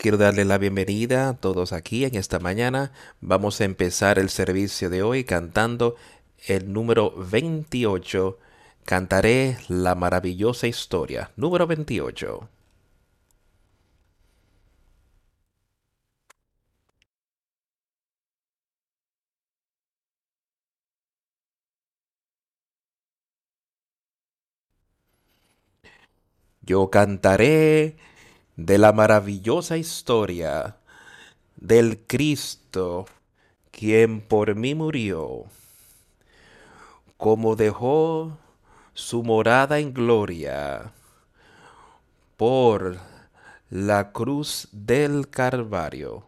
Quiero darle la bienvenida a todos aquí en esta mañana. Vamos a empezar el servicio de hoy cantando el número 28. Cantaré la maravillosa historia. Número 28. Yo cantaré de la maravillosa historia del Cristo, quien por mí murió, como dejó su morada en gloria por la cruz del Calvario.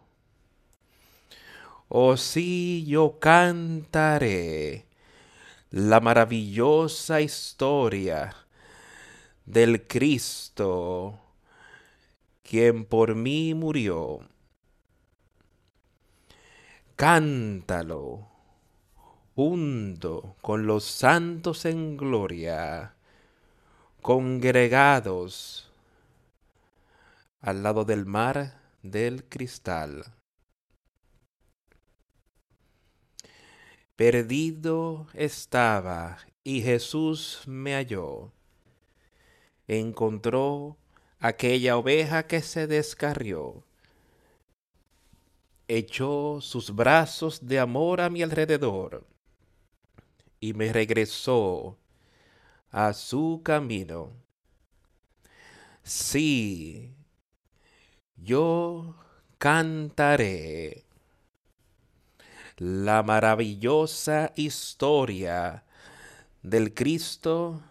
Oh sí, yo cantaré la maravillosa historia del Cristo, quien por mí murió. Cántalo junto con los santos en gloria, congregados al lado del mar del cristal. Perdido estaba y Jesús me halló. Encontró aquella oveja que se descarrió. Echó sus brazos de amor a mi alrededor y me regresó a su camino. Sí, yo cantaré la maravillosa historia del Cristo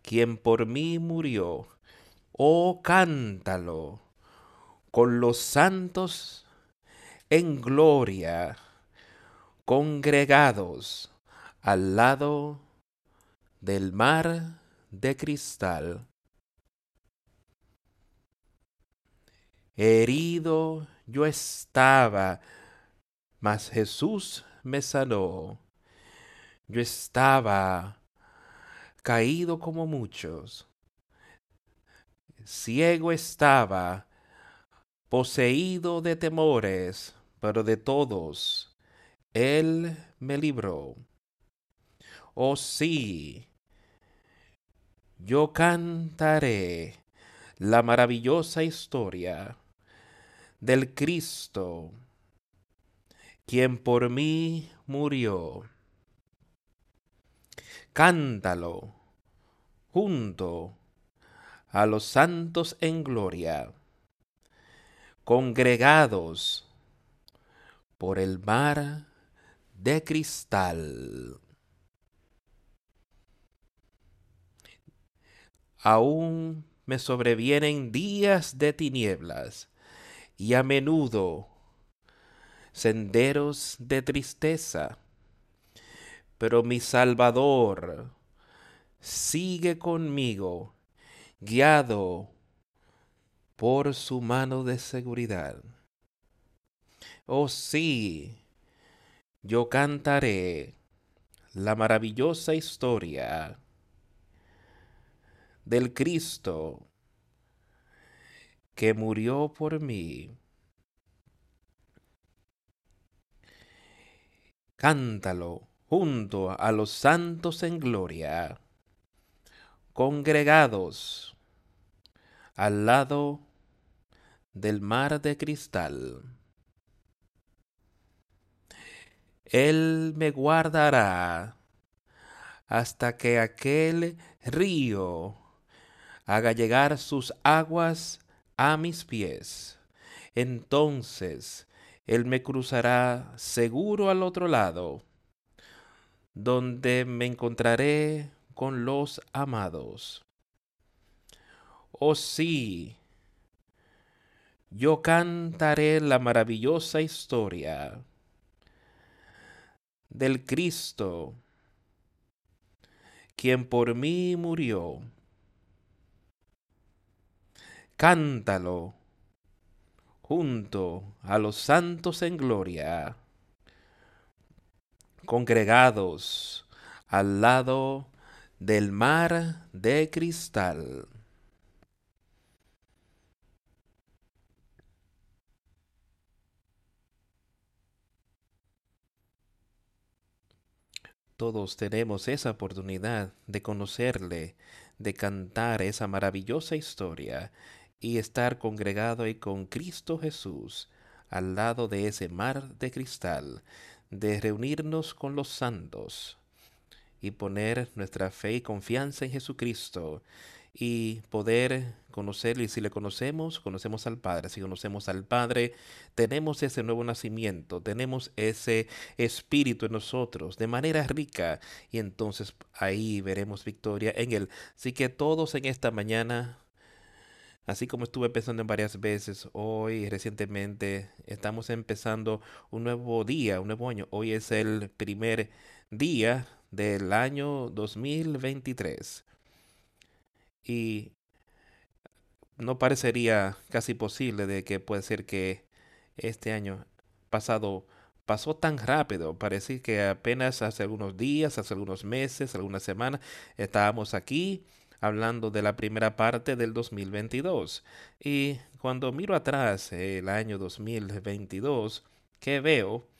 quien por mí murió. Oh, cántalo con los santos en gloria, congregados al lado del mar de cristal. Herido yo estaba, mas Jesús me sanó. Yo estaba caído como muchos. Ciego estaba, poseído de temores, pero de todos Él me libró. Oh sí, yo cantaré la maravillosa historia del Cristo, quien por mí murió cántalo junto a los santos en gloria, congregados por el mar de cristal. Aún me sobrevienen días de tinieblas y a menudo senderos de tristeza pero mi Salvador sigue conmigo, guiado por su mano de seguridad. Oh sí, yo cantaré la maravillosa historia del Cristo que murió por mí. Cántalo junto a los santos en gloria, congregados al lado del mar de cristal. Él me guardará hasta que aquel río haga llegar sus aguas a mis pies. Entonces Él me cruzará seguro al otro lado donde me encontraré con los amados. Oh sí, yo cantaré la maravillosa historia del Cristo, quien por mí murió. Cántalo junto a los santos en gloria congregados al lado del mar de cristal. Todos tenemos esa oportunidad de conocerle, de cantar esa maravillosa historia y estar congregado ahí con Cristo Jesús al lado de ese mar de cristal, de reunirnos con los santos y poner nuestra fe y confianza en Jesucristo y poder conocerle. Y si le conocemos, conocemos al Padre. Si conocemos al Padre, tenemos ese nuevo nacimiento, tenemos ese espíritu en nosotros de manera rica. Y entonces ahí veremos victoria en Él. Así que todos en esta mañana Así como estuve pensando en varias veces, hoy recientemente estamos empezando un nuevo día, un nuevo año. Hoy es el primer día del año 2023. Y no parecería casi posible de que puede ser que este año pasado pasó tan rápido. Parece que apenas hace algunos días, hace algunos meses, algunas semanas, estábamos aquí hablando de la primera parte del 2022. Y cuando miro atrás el año 2022, ¿qué veo?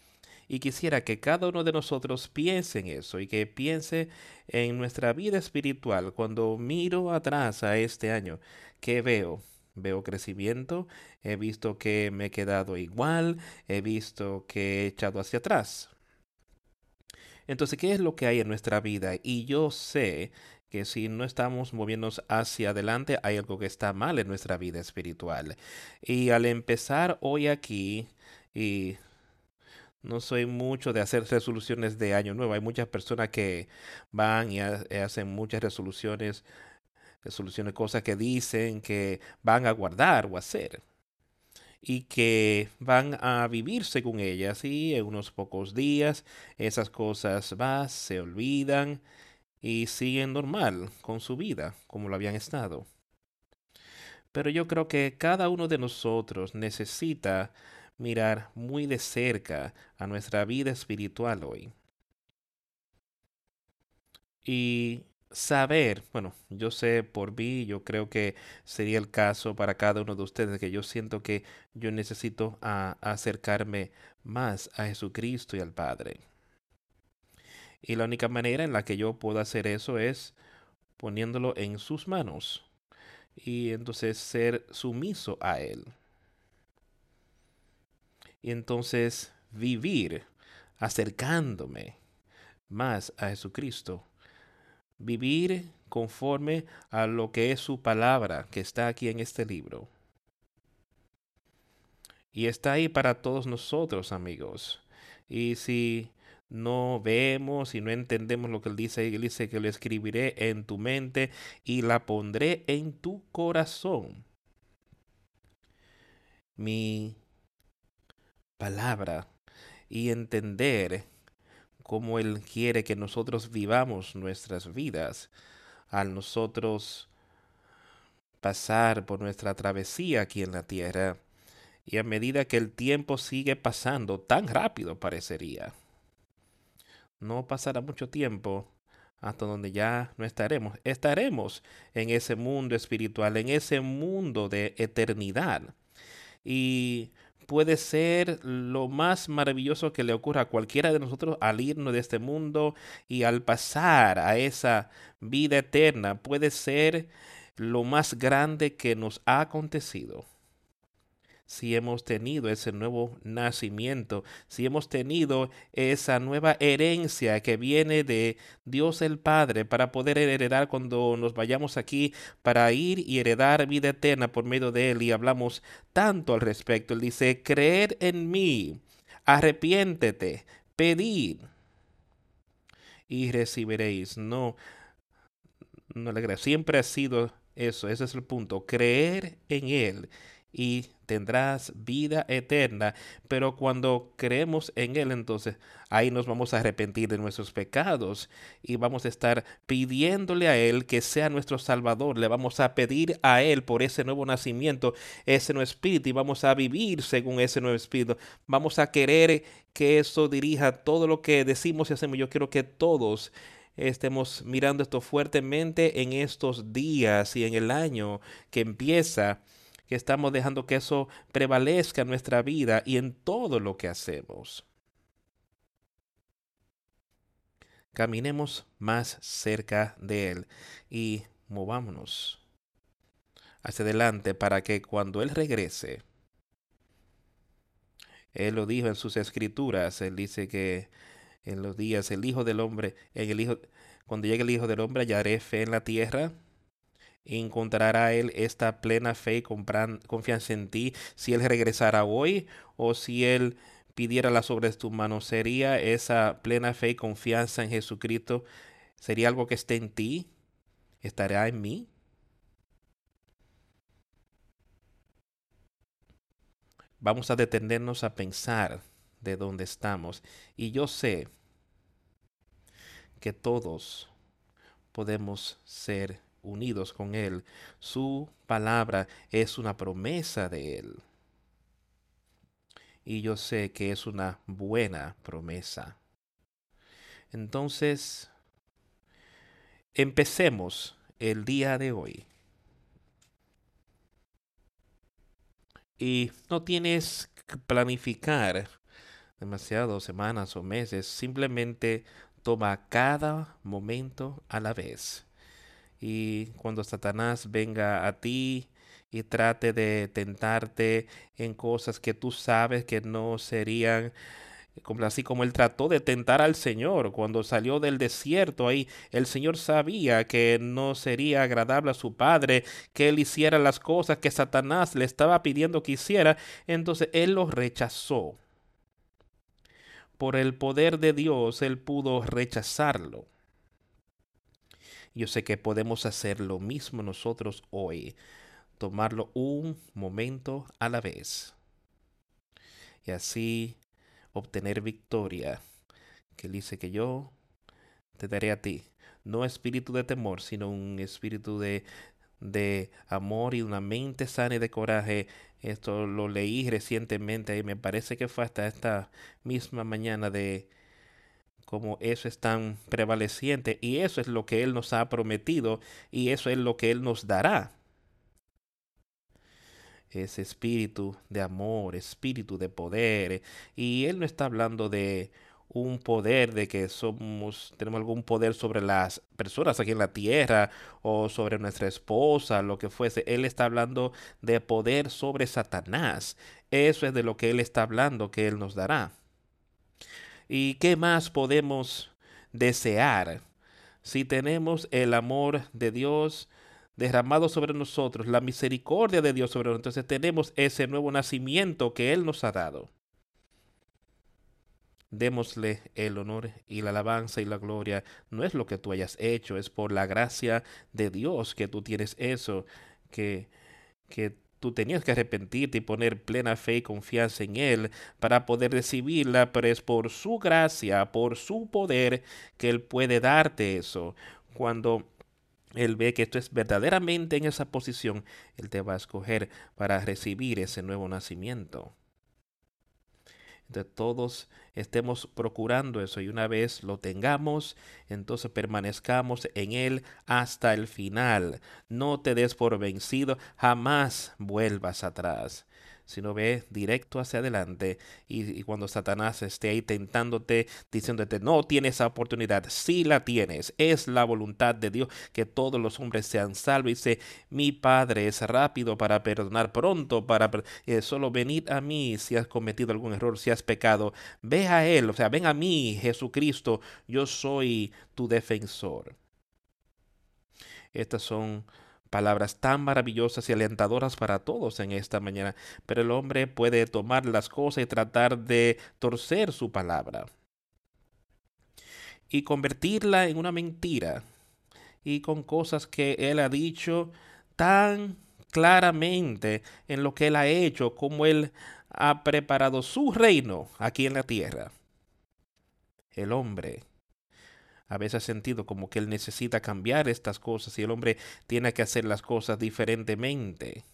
Y quisiera que cada uno de nosotros piense en eso y que piense en nuestra vida espiritual. Cuando miro atrás a este año, ¿qué veo? Veo crecimiento, he visto que me he quedado igual, he visto que he echado hacia atrás. Entonces, ¿qué es lo que hay en nuestra vida? Y yo sé que si no estamos moviéndonos hacia adelante, hay algo que está mal en nuestra vida espiritual. Y al empezar hoy aquí, y no soy mucho de hacer resoluciones de año nuevo, hay muchas personas que van y hacen muchas resoluciones, resoluciones, cosas que dicen que van a guardar o hacer y que van a vivir según ellas y en unos pocos días esas cosas van, se olvidan y siguen normal con su vida como lo habían estado. Pero yo creo que cada uno de nosotros necesita mirar muy de cerca a nuestra vida espiritual hoy. Y saber, bueno, yo sé por mí, yo creo que sería el caso para cada uno de ustedes, que yo siento que yo necesito acercarme más a Jesucristo y al Padre. Y la única manera en la que yo puedo hacer eso es poniéndolo en sus manos. Y entonces ser sumiso a Él. Y entonces vivir acercándome más a Jesucristo. Vivir conforme a lo que es su palabra que está aquí en este libro. Y está ahí para todos nosotros, amigos. Y si no vemos y no entendemos lo que él dice. Él dice que lo escribiré en tu mente y la pondré en tu corazón. Mi palabra y entender cómo Él quiere que nosotros vivamos nuestras vidas al nosotros pasar por nuestra travesía aquí en la tierra y a medida que el tiempo sigue pasando tan rápido parecería no pasará mucho tiempo hasta donde ya no estaremos. Estaremos en ese mundo espiritual, en ese mundo de eternidad. Y puede ser lo más maravilloso que le ocurra a cualquiera de nosotros al irnos de este mundo y al pasar a esa vida eterna. Puede ser lo más grande que nos ha acontecido si hemos tenido ese nuevo nacimiento, si hemos tenido esa nueva herencia que viene de Dios el Padre para poder heredar cuando nos vayamos aquí, para ir y heredar vida eterna por medio de Él. Y hablamos tanto al respecto. Él dice, creer en mí, arrepiéntete, pedid y recibiréis. No, no le Siempre ha sido eso, ese es el punto, creer en Él y tendrás vida eterna. Pero cuando creemos en Él, entonces ahí nos vamos a arrepentir de nuestros pecados y vamos a estar pidiéndole a Él que sea nuestro Salvador. Le vamos a pedir a Él por ese nuevo nacimiento, ese nuevo espíritu y vamos a vivir según ese nuevo espíritu. Vamos a querer que eso dirija todo lo que decimos y hacemos. Yo quiero que todos estemos mirando esto fuertemente en estos días y en el año que empieza que estamos dejando que eso prevalezca en nuestra vida y en todo lo que hacemos. caminemos más cerca de Él y movámonos hacia adelante para que cuando Él regrese, Él lo dijo en sus escrituras, Él dice que en los días el Hijo del Hombre, cuando llegue el Hijo del Hombre hallaré fe en la tierra, encontrará Él esta plena fe y confianza en ti si Él regresara hoy o si Él pidiera la sobre tu mano, sería esa plena fe y confianza en Jesucristo, sería algo que esté en ti, estará en mí. Vamos a detenernos a pensar de dónde estamos. Y yo sé que todos podemos ser unidos con Él. Su palabra es una promesa de Él. Y yo sé que es una buena promesa. Entonces, empecemos el día de hoy. Y no tienes que planificar demasiadas semanas o meses. Simplemente toma cada momento a la vez. Y cuando Satanás venga a ti y trate de tentarte en cosas que tú sabes que no serían así como él trató de tentar al Señor cuando salió del desierto ahí el Señor sabía que no sería agradable a su padre que él hiciera las cosas que Satanás le estaba pidiendo que hiciera entonces él lo rechazó. Por el poder de Dios él pudo rechazarlo yo sé que podemos hacer lo mismo nosotros hoy tomarlo un momento a la vez y así obtener victoria, que dice que yo te daré a ti, no espíritu de temor, sino un espíritu de, de amor y una mente sana y de coraje. Esto lo leí recientemente y me parece que fue hasta esta misma mañana de cómo eso es tan prevaleciente y eso es lo que Él nos ha prometido y eso es lo que Él nos dará ese espíritu de amor, espíritu de poder. Y Él no está hablando de un poder de que somos, tenemos algún poder sobre las personas aquí en la tierra o sobre nuestra esposa, lo que fuese. Él está hablando de poder sobre Satanás. Eso es de lo que Él está hablando, que Él nos dará. ¿Y qué más podemos desear si tenemos el amor de Dios? derramado sobre nosotros, la misericordia de Dios sobre nosotros. Entonces tenemos ese nuevo nacimiento que Él nos ha dado. Démosle el honor y la alabanza y la gloria. No es lo que tú hayas hecho, es por la gracia de Dios que tú tienes eso, que, que tú tenías que arrepentirte y poner plena fe y confianza en Él para poder recibirla, pero es por su gracia, por su poder que Él puede darte eso. Cuando él ve que esto es verdaderamente en esa posición, Él te va a escoger para recibir ese nuevo nacimiento. Entonces todos estemos procurando eso y una vez lo tengamos, entonces permanezcamos en Él hasta el final. No te des por vencido, jamás vuelvas atrás sino ve directo hacia adelante y, cuando Satanás esté ahí tentándote, diciéndote, no tienes esa oportunidad, sí la tienes, es la voluntad de Dios que todos los hombres sean salvos. Y dice, mi Padre es rápido para perdonar, pronto para eh, solo venir a mí si has cometido algún error, si has pecado, ve a Él, o sea, ven a mí, Jesucristo, yo soy tu defensor. Estas son palabras tan maravillosas y alentadoras para todos en esta mañana, pero el hombre puede tomar las cosas y tratar de torcer su palabra y convertirla en una mentira y con cosas que él ha dicho tan claramente en lo que él ha hecho, como él ha preparado su reino aquí en la tierra. El hombre a veces sentido como que él necesita cambiar estas cosas y el hombre tiene que hacer las cosas diferentemente.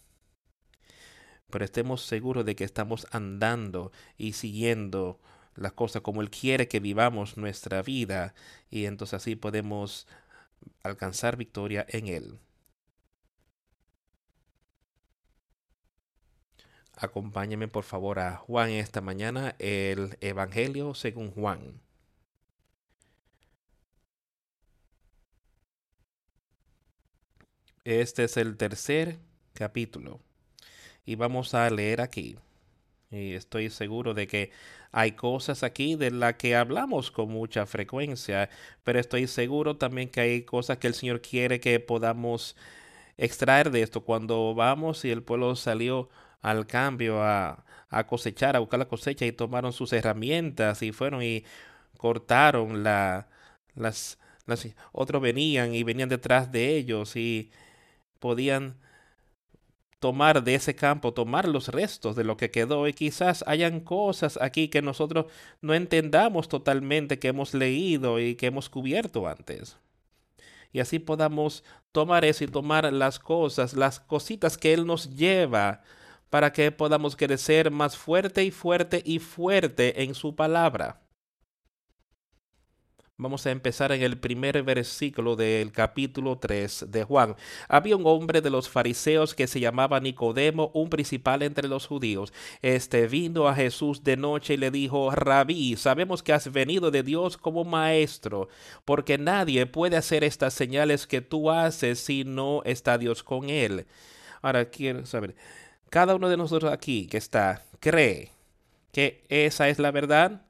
Pero estemos seguros de que estamos andando y siguiendo las cosas como Él quiere que vivamos nuestra vida y entonces así podemos alcanzar victoria en Él. Acompáñeme por favor a Juan esta mañana, el Evangelio según Juan. Este es el tercer capítulo y vamos a leer aquí. Y estoy seguro de que hay cosas aquí de las que hablamos con mucha frecuencia, pero estoy seguro también que hay cosas que el Señor quiere que podamos extraer de esto. Cuando vamos y el pueblo salió al cambio a, a cosechar, a buscar la cosecha y tomaron sus herramientas y fueron y cortaron la, las, las otros venían y venían detrás de ellos y podían tomar de ese campo, tomar los restos de lo que quedó y quizás hayan cosas aquí que nosotros no entendamos totalmente, que hemos leído y que hemos cubierto antes. Y así podamos tomar eso y tomar las cosas, las cositas que Él nos lleva para que podamos crecer más fuerte y fuerte y fuerte en su palabra. Vamos a empezar en el primer versículo del capítulo 3 de Juan. Había un hombre de los fariseos que se llamaba Nicodemo, un principal entre los judíos. Este vino a Jesús de noche y le dijo, Rabí, sabemos que has venido de Dios como maestro, porque nadie puede hacer estas señales que tú haces si no está Dios con él. Ahora quiero saber, cada uno de nosotros aquí que está, cree que esa es la verdad,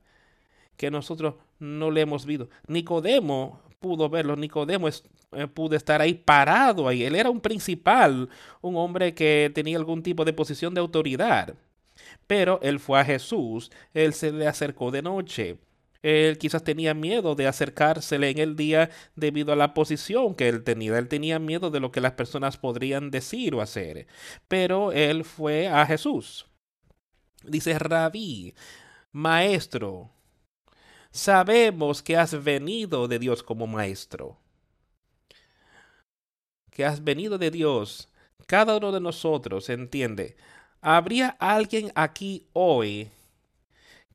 que nosotros no le hemos visto. Nicodemo pudo verlo, Nicodemo eh, pudo estar ahí parado ahí. Él era un principal, un hombre que tenía algún tipo de posición de autoridad. Pero él fue a Jesús, él se le acercó de noche. Él quizás tenía miedo de acercársele en el día debido a la posición que él tenía. Él tenía miedo de lo que las personas podrían decir o hacer. Pero él fue a Jesús. Dice, rabí, maestro, sabemos que has venido de Dios como maestro. Que has venido de Dios. Cada uno de nosotros entiende. ¿Habría alguien aquí hoy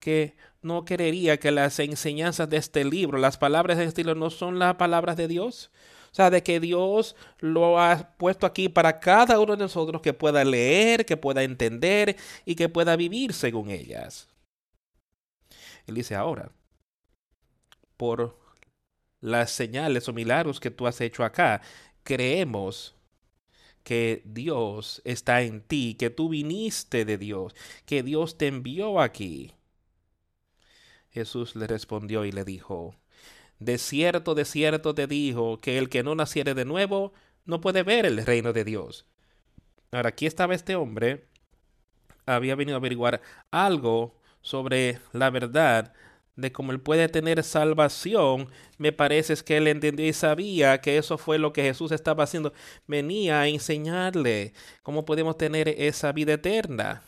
que no creería que las enseñanzas de este libro, las palabras de este libro no son las palabras de Dios? O sea, de que Dios lo ha puesto aquí para cada uno de nosotros que pueda leer, que pueda entender y que pueda vivir según ellas. Él dice ahora, por las señales o milagros que tú has hecho acá, creemos que Dios está en ti, que tú viniste de Dios, que Dios te envió aquí. Jesús le respondió y le dijo, De cierto, de cierto te dijo que el que no naciere de nuevo no puede ver el reino de Dios. Ahora, aquí estaba este hombre, había venido a averiguar algo sobre la verdad de cómo él puede tener salvación, me parece que él entendió y sabía que eso fue lo que Jesús estaba haciendo. Venía a enseñarle cómo podemos tener esa vida eterna.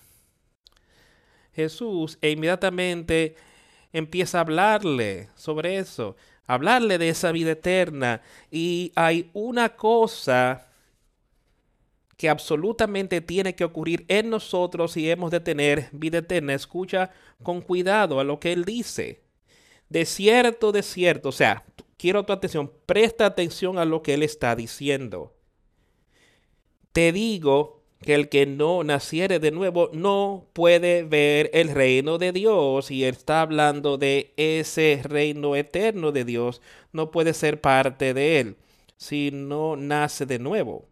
Jesús e inmediatamente empieza a hablarle sobre eso, hablarle de esa vida eterna. Y hay una cosa que absolutamente tiene que ocurrir en nosotros y hemos de tener vida eterna. Escucha con cuidado a lo que él dice. De cierto, de cierto, o sea, quiero tu atención, presta atención a lo que él está diciendo. Te digo que el que no naciere de nuevo no puede ver el reino de Dios y está hablando de ese reino eterno de Dios, no puede ser parte de él si no nace de nuevo.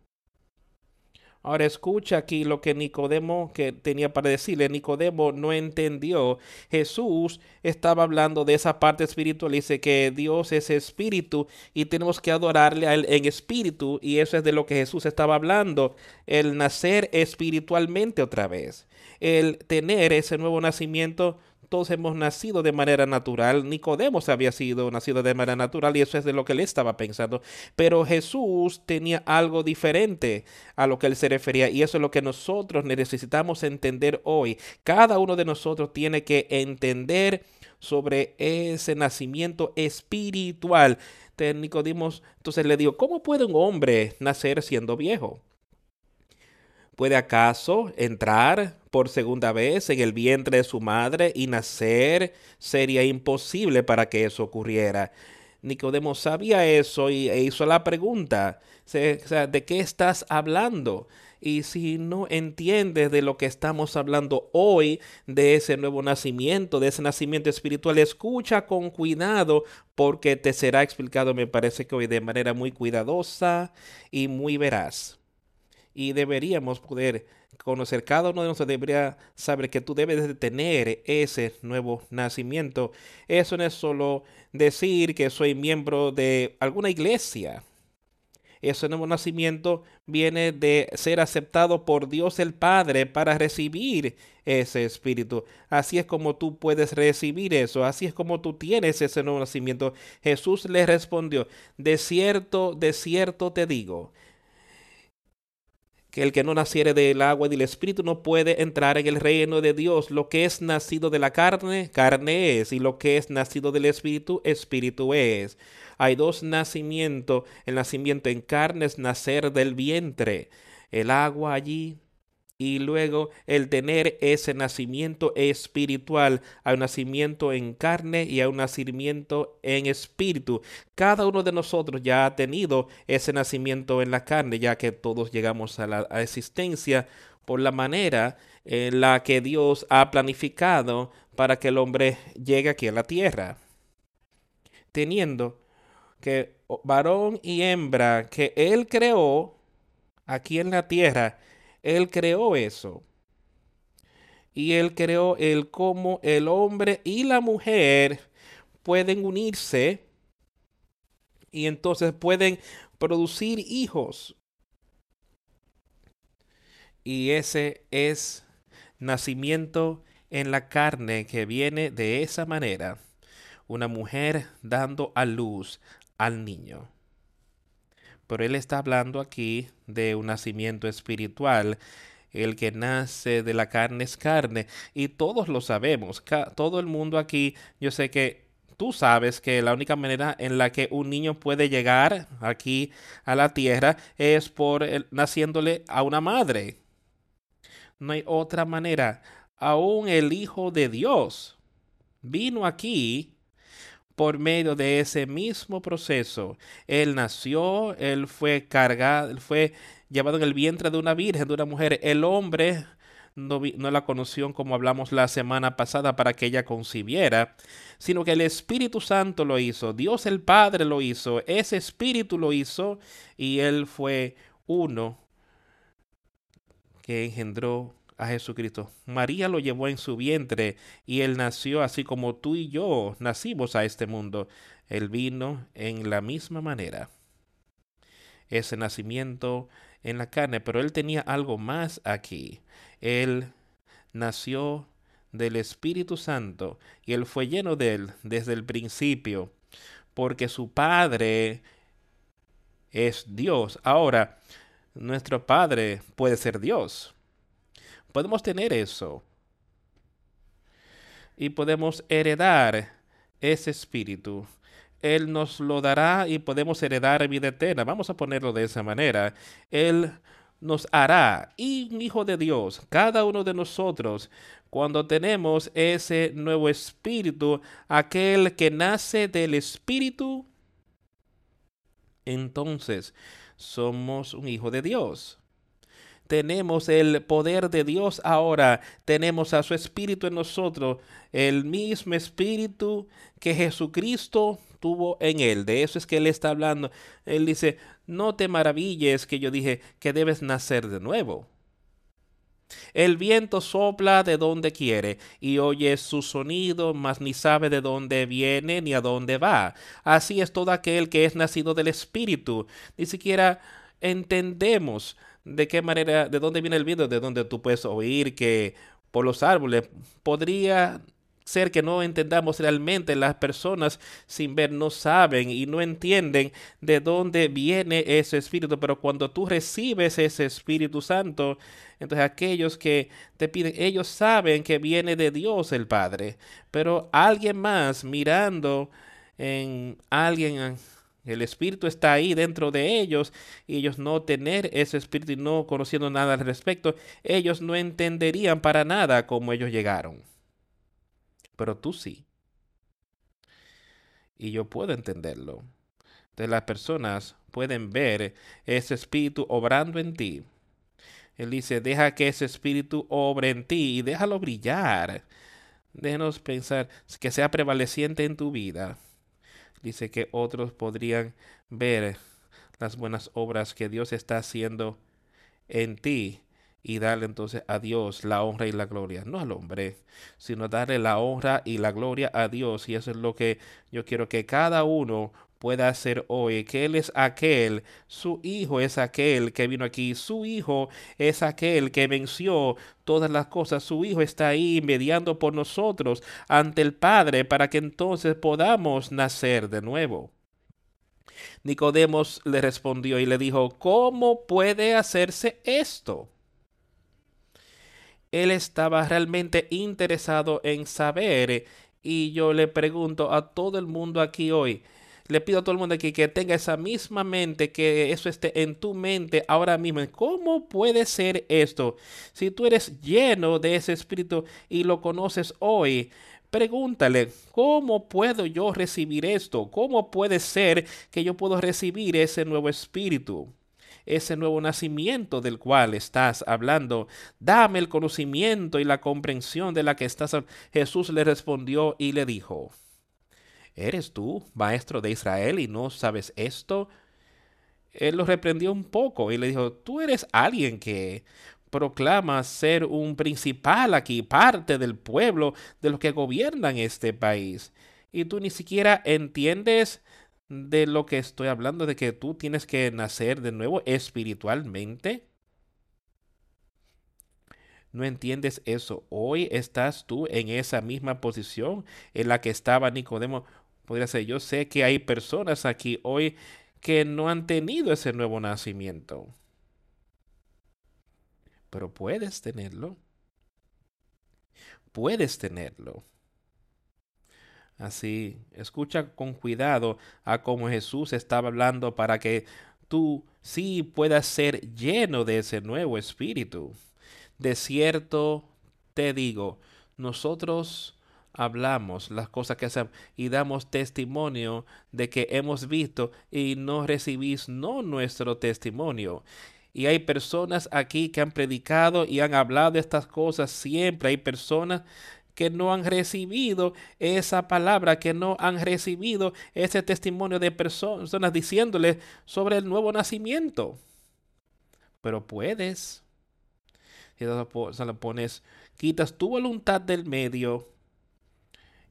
Ahora escucha aquí lo que Nicodemo que tenía para decirle. Nicodemo no entendió. Jesús estaba hablando de esa parte espiritual. Dice que Dios es espíritu y tenemos que adorarle a él en espíritu. Y eso es de lo que Jesús estaba hablando. El nacer espiritualmente otra vez. El tener ese nuevo nacimiento todos hemos nacido de manera natural. Nicodemos había sido nacido de manera natural y eso es de lo que él estaba pensando. Pero Jesús tenía algo diferente a lo que él se refería y eso es lo que nosotros necesitamos entender hoy. Cada uno de nosotros tiene que entender sobre ese nacimiento espiritual. Nicodemos entonces le dijo, ¿cómo puede un hombre nacer siendo viejo? ¿Puede acaso entrar por segunda vez en el vientre de su madre y nacer? Sería imposible para que eso ocurriera. Nicodemo sabía eso y, e hizo la pregunta, ¿de qué estás hablando? Y si no entiendes de lo que estamos hablando hoy, de ese nuevo nacimiento, de ese nacimiento espiritual, escucha con cuidado porque te será explicado, me parece que hoy, de manera muy cuidadosa y muy veraz. Y deberíamos poder conocer, cada uno de nosotros debería saber que tú debes de tener ese nuevo nacimiento. Eso no es solo decir que soy miembro de alguna iglesia. Ese nuevo nacimiento viene de ser aceptado por Dios el Padre para recibir ese espíritu. Así es como tú puedes recibir eso. Así es como tú tienes ese nuevo nacimiento. Jesús le respondió, de cierto, de cierto te digo, que el que no naciere del agua y del espíritu no puede entrar en el reino de Dios. Lo que es nacido de la carne, carne es, y lo que es nacido del espíritu, espíritu es. Hay dos nacimientos. El nacimiento en carne es nacer del vientre. El agua allí y luego el tener ese nacimiento espiritual, hay un nacimiento en carne y hay un nacimiento en espíritu. Cada uno de nosotros ya ha tenido ese nacimiento en la carne, ya que todos llegamos a la existencia por la manera en la que Dios ha planificado para que el hombre llegue aquí a la tierra. Teniendo que varón y hembra que Él creó aquí en la tierra, él creó eso. Y Él creó el cómo el hombre y la mujer pueden unirse y entonces pueden producir hijos. Y ese es nacimiento en la carne que viene de esa manera. Una mujer dando a luz al niño. Pero él está hablando aquí de un nacimiento espiritual. El que nace de la carne es carne. Y todos lo sabemos. Todo el mundo aquí, yo sé que tú sabes que la única manera en la que un niño puede llegar aquí a la tierra es por naciéndole a una madre. No hay otra manera. Aún el Hijo de Dios vino aquí por medio de ese mismo proceso. Él nació, él fue cargado, él fue llevado en el vientre de una virgen, de una mujer. El hombre no, no, la conoció como hablamos la semana pasada para que ella concibiera, sino que el Espíritu Santo lo hizo, Dios el Padre lo hizo, ese Espíritu lo hizo y él fue uno que engendró a Jesucristo. María lo llevó en su vientre y él nació así como tú y yo nacimos a este mundo. Él vino en la misma manera. Ese nacimiento en la carne, pero él tenía algo más aquí. Él nació del Espíritu Santo y él fue lleno de él desde el principio, porque su Padre es Dios. Ahora, nuestro Padre puede ser Dios Podemos tener eso. Y podemos heredar ese espíritu. Él nos lo dará y podemos heredar vida eterna. Vamos a ponerlo de esa manera. Él nos hará y un hijo de Dios, cada uno de nosotros, cuando tenemos ese nuevo espíritu, aquel que nace del espíritu, entonces somos un hijo de Dios tenemos el poder de Dios ahora, tenemos a su Espíritu en nosotros, el mismo Espíritu que Jesucristo tuvo en él. De eso es que él está hablando. Él dice, no te maravilles que yo dije que debes nacer de nuevo. El viento sopla de donde quiere y oye su sonido, mas ni sabe de dónde viene ni a dónde va. Así es todo aquel que es nacido del Espíritu. Ni siquiera entendemos de qué manera, de dónde viene el viento, de dónde tú puedes oír que por los árboles podría ser que no entendamos realmente las personas sin ver no saben y no entienden de dónde viene ese espíritu pero cuando tú recibes ese espíritu santo entonces aquellos que te piden ellos saben que viene de Dios el Padre pero alguien más mirando en alguien el Espíritu está ahí dentro de ellos y ellos no tener ese Espíritu y no conociendo nada al respecto, ellos no entenderían para nada cómo ellos llegaron. Pero tú sí. Y yo puedo entenderlo. Entonces las personas pueden ver ese Espíritu obrando en ti. Él dice, deja que ese espíritu obre en ti y déjalo brillar. Déjanos pensar que sea prevaleciente en tu vida. Dice que otros podrían ver las buenas obras que Dios está haciendo en ti y darle entonces a Dios la honra y la gloria, no al hombre, sino darle la honra y la gloria a Dios. Y eso es lo que yo quiero que cada uno pueda hacer hoy, que Él es aquel, su Hijo es aquel que vino aquí, su Hijo es aquel que venció todas las cosas, su Hijo está ahí mediando por nosotros ante el Padre para que entonces podamos nacer de nuevo. Nicodemos le respondió y le dijo, ¿cómo puede hacerse esto? Él estaba realmente interesado en saber y yo le pregunto a todo el mundo aquí hoy, le pido a todo el mundo aquí que tenga esa misma mente, que eso esté en tu mente ahora mismo. ¿Cómo puede ser esto? Si tú eres lleno de ese espíritu y lo conoces hoy, Pregúntale, ¿cómo puedo yo recibir esto? ¿Cómo puede ser que yo puedo recibir ese nuevo espíritu? Ese nuevo nacimiento del cual estás hablando. Dame el conocimiento y la comprensión de la que estás. Jesús le respondió y le dijo, ¿Eres tú, maestro de Israel, y no sabes esto? Él lo reprendió un poco y le dijo, tú eres alguien que proclama ser un principal aquí, parte del pueblo, de los que gobiernan este país. Y tú ni siquiera entiendes de lo que estoy hablando, de que tú tienes que nacer de nuevo espiritualmente. No entiendes eso. Hoy estás tú en esa misma posición en la que estaba Nicodemo. Podría ser, yo sé que hay personas aquí hoy que no han tenido ese nuevo nacimiento pero puedes tenerlo. Puedes tenerlo. Así, escucha con cuidado a cómo Jesús estaba hablando para que tú sí puedas ser lleno de ese nuevo espíritu. De cierto te digo, nosotros hablamos las cosas que hacemos y damos testimonio de que hemos visto y no recibís no nuestro testimonio. Y hay personas aquí que han predicado y han hablado de estas cosas siempre. Hay personas que no han recibido esa palabra, que no han recibido ese testimonio de personas diciéndole sobre el nuevo nacimiento. Pero puedes. Si lo pones, quitas tu voluntad del medio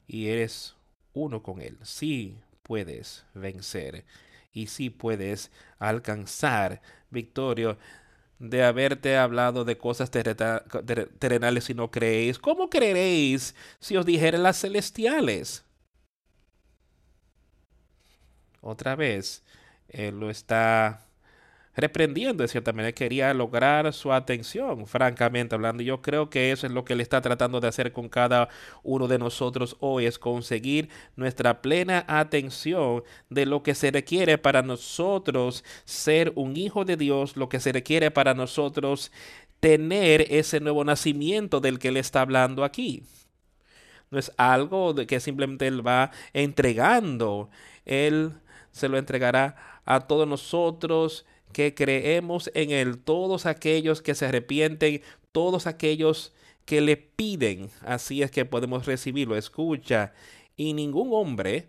y eres uno con él. Sí puedes vencer y sí puedes alcanzar victoria de haberte hablado de cosas terrenales si no creéis. ¿Cómo creeréis si os dijera las celestiales? Otra vez, Él lo está reprendiendo de cierta manera, quería lograr su atención, francamente hablando. Yo creo que eso es lo que él está tratando de hacer con cada uno de nosotros hoy, es conseguir nuestra plena atención de lo que se requiere para nosotros ser un hijo de Dios, lo que se requiere para nosotros tener ese nuevo nacimiento del que él está hablando aquí. No es algo de que simplemente él va entregando, él se lo entregará a todos nosotros que creemos en Él, todos aquellos que se arrepienten, todos aquellos que le piden, así es que podemos recibirlo. Escucha, y ningún hombre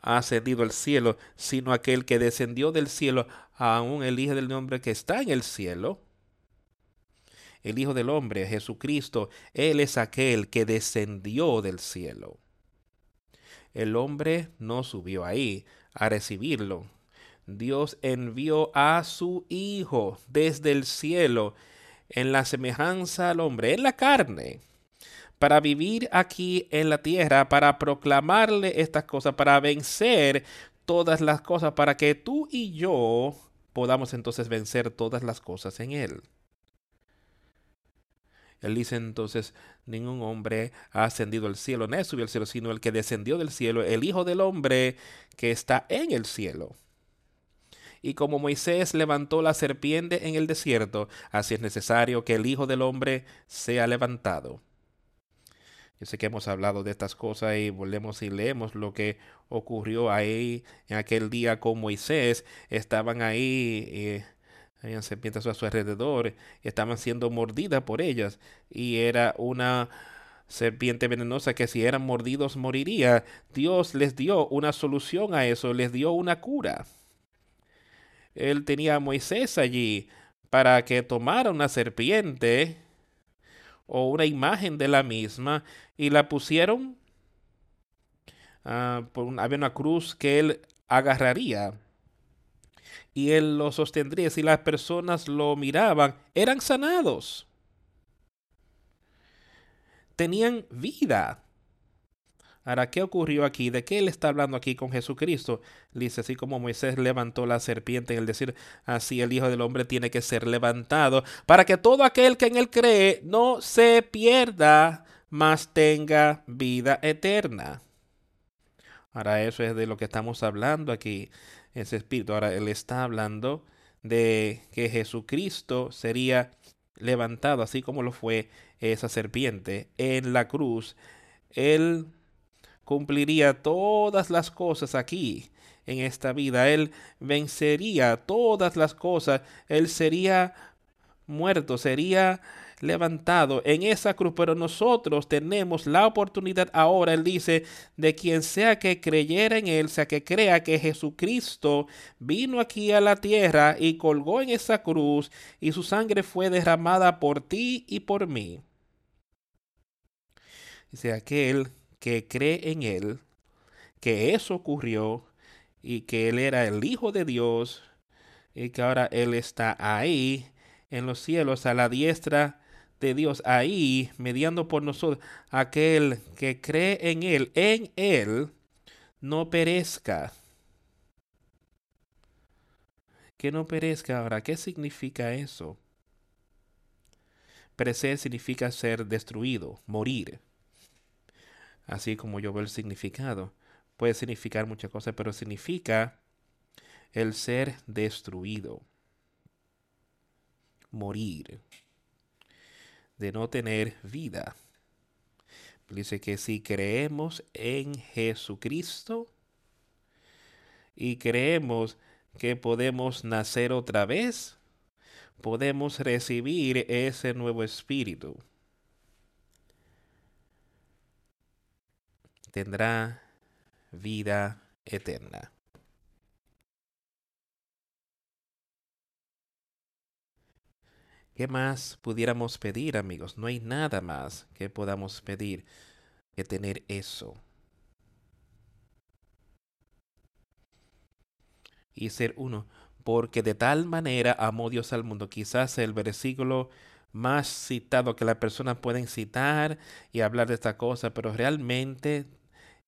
ha ascendido al cielo, sino aquel que descendió del cielo, aún el Hijo del Hombre que está en el cielo. El Hijo del Hombre, Jesucristo, Él es aquel que descendió del cielo. El hombre no subió ahí a recibirlo, Dios envió a su Hijo desde el cielo en la semejanza al hombre, en la carne, para vivir aquí en la tierra, para proclamarle estas cosas, para vencer todas las cosas, para que tú y yo podamos entonces vencer todas las cosas en Él. Él dice entonces, ningún hombre ha ascendido al cielo, no subió al cielo, sino el que descendió del cielo, el Hijo del Hombre que está en el cielo. Y como Moisés levantó la serpiente en el desierto, así es necesario que el Hijo del Hombre sea levantado. Yo sé que hemos hablado de estas cosas y volvemos y leemos lo que ocurrió ahí en aquel día con Moisés. Estaban ahí eh, Habían serpientes a su alrededor, estaban siendo mordidas por ellas y era una serpiente venenosa que si eran mordidos moriría. Dios les dio una solución a eso, les dio una cura. Él tenía a Moisés allí para que tomara una serpiente o una imagen de la misma y la pusieron uh, por había una cruz que él agarraría y él lo sostendría. Si las personas lo miraban, eran sanados. Tenían vida. Ahora, ¿qué ocurrió aquí? ¿De qué él está hablando aquí con Jesucristo? Dice, así como Moisés levantó la serpiente en el decir, así el Hijo del Hombre tiene que ser levantado, para que todo aquel que en él cree no se pierda, mas tenga vida eterna. Ahora, eso es de lo que estamos hablando aquí ese espíritu. Ahora él está hablando de que Jesucristo sería levantado, así como lo fue esa serpiente en la cruz. Él cumpliría todas las cosas aquí en esta vida. Él vencería todas las cosas. Él sería muerto, sería levantado en esa cruz, pero nosotros tenemos la oportunidad ahora, él dice, de quien sea que creyera en él, sea que crea que Jesucristo vino aquí a la tierra y colgó en esa cruz y su sangre fue derramada por ti y por mí. Dice aquel que cree en él, que eso ocurrió y que él era el Hijo de Dios y que ahora él está ahí en los cielos a la diestra de Dios ahí, mediando por nosotros, aquel que cree en Él, en Él, no perezca. Que no perezca ahora. ¿Qué significa eso? Perecer significa ser destruido, morir. Así como yo veo el significado. Puede significar muchas cosas, pero significa el ser destruido, morir de no tener vida. Dice que si creemos en Jesucristo y creemos que podemos nacer otra vez, podemos recibir ese nuevo espíritu. Tendrá vida eterna. ¿Qué más pudiéramos pedir, amigos? No hay nada más que podamos pedir que tener eso. Y ser uno. Porque de tal manera amó Dios al mundo. Quizás el versículo más citado que las personas pueden citar y hablar de esta cosa, pero realmente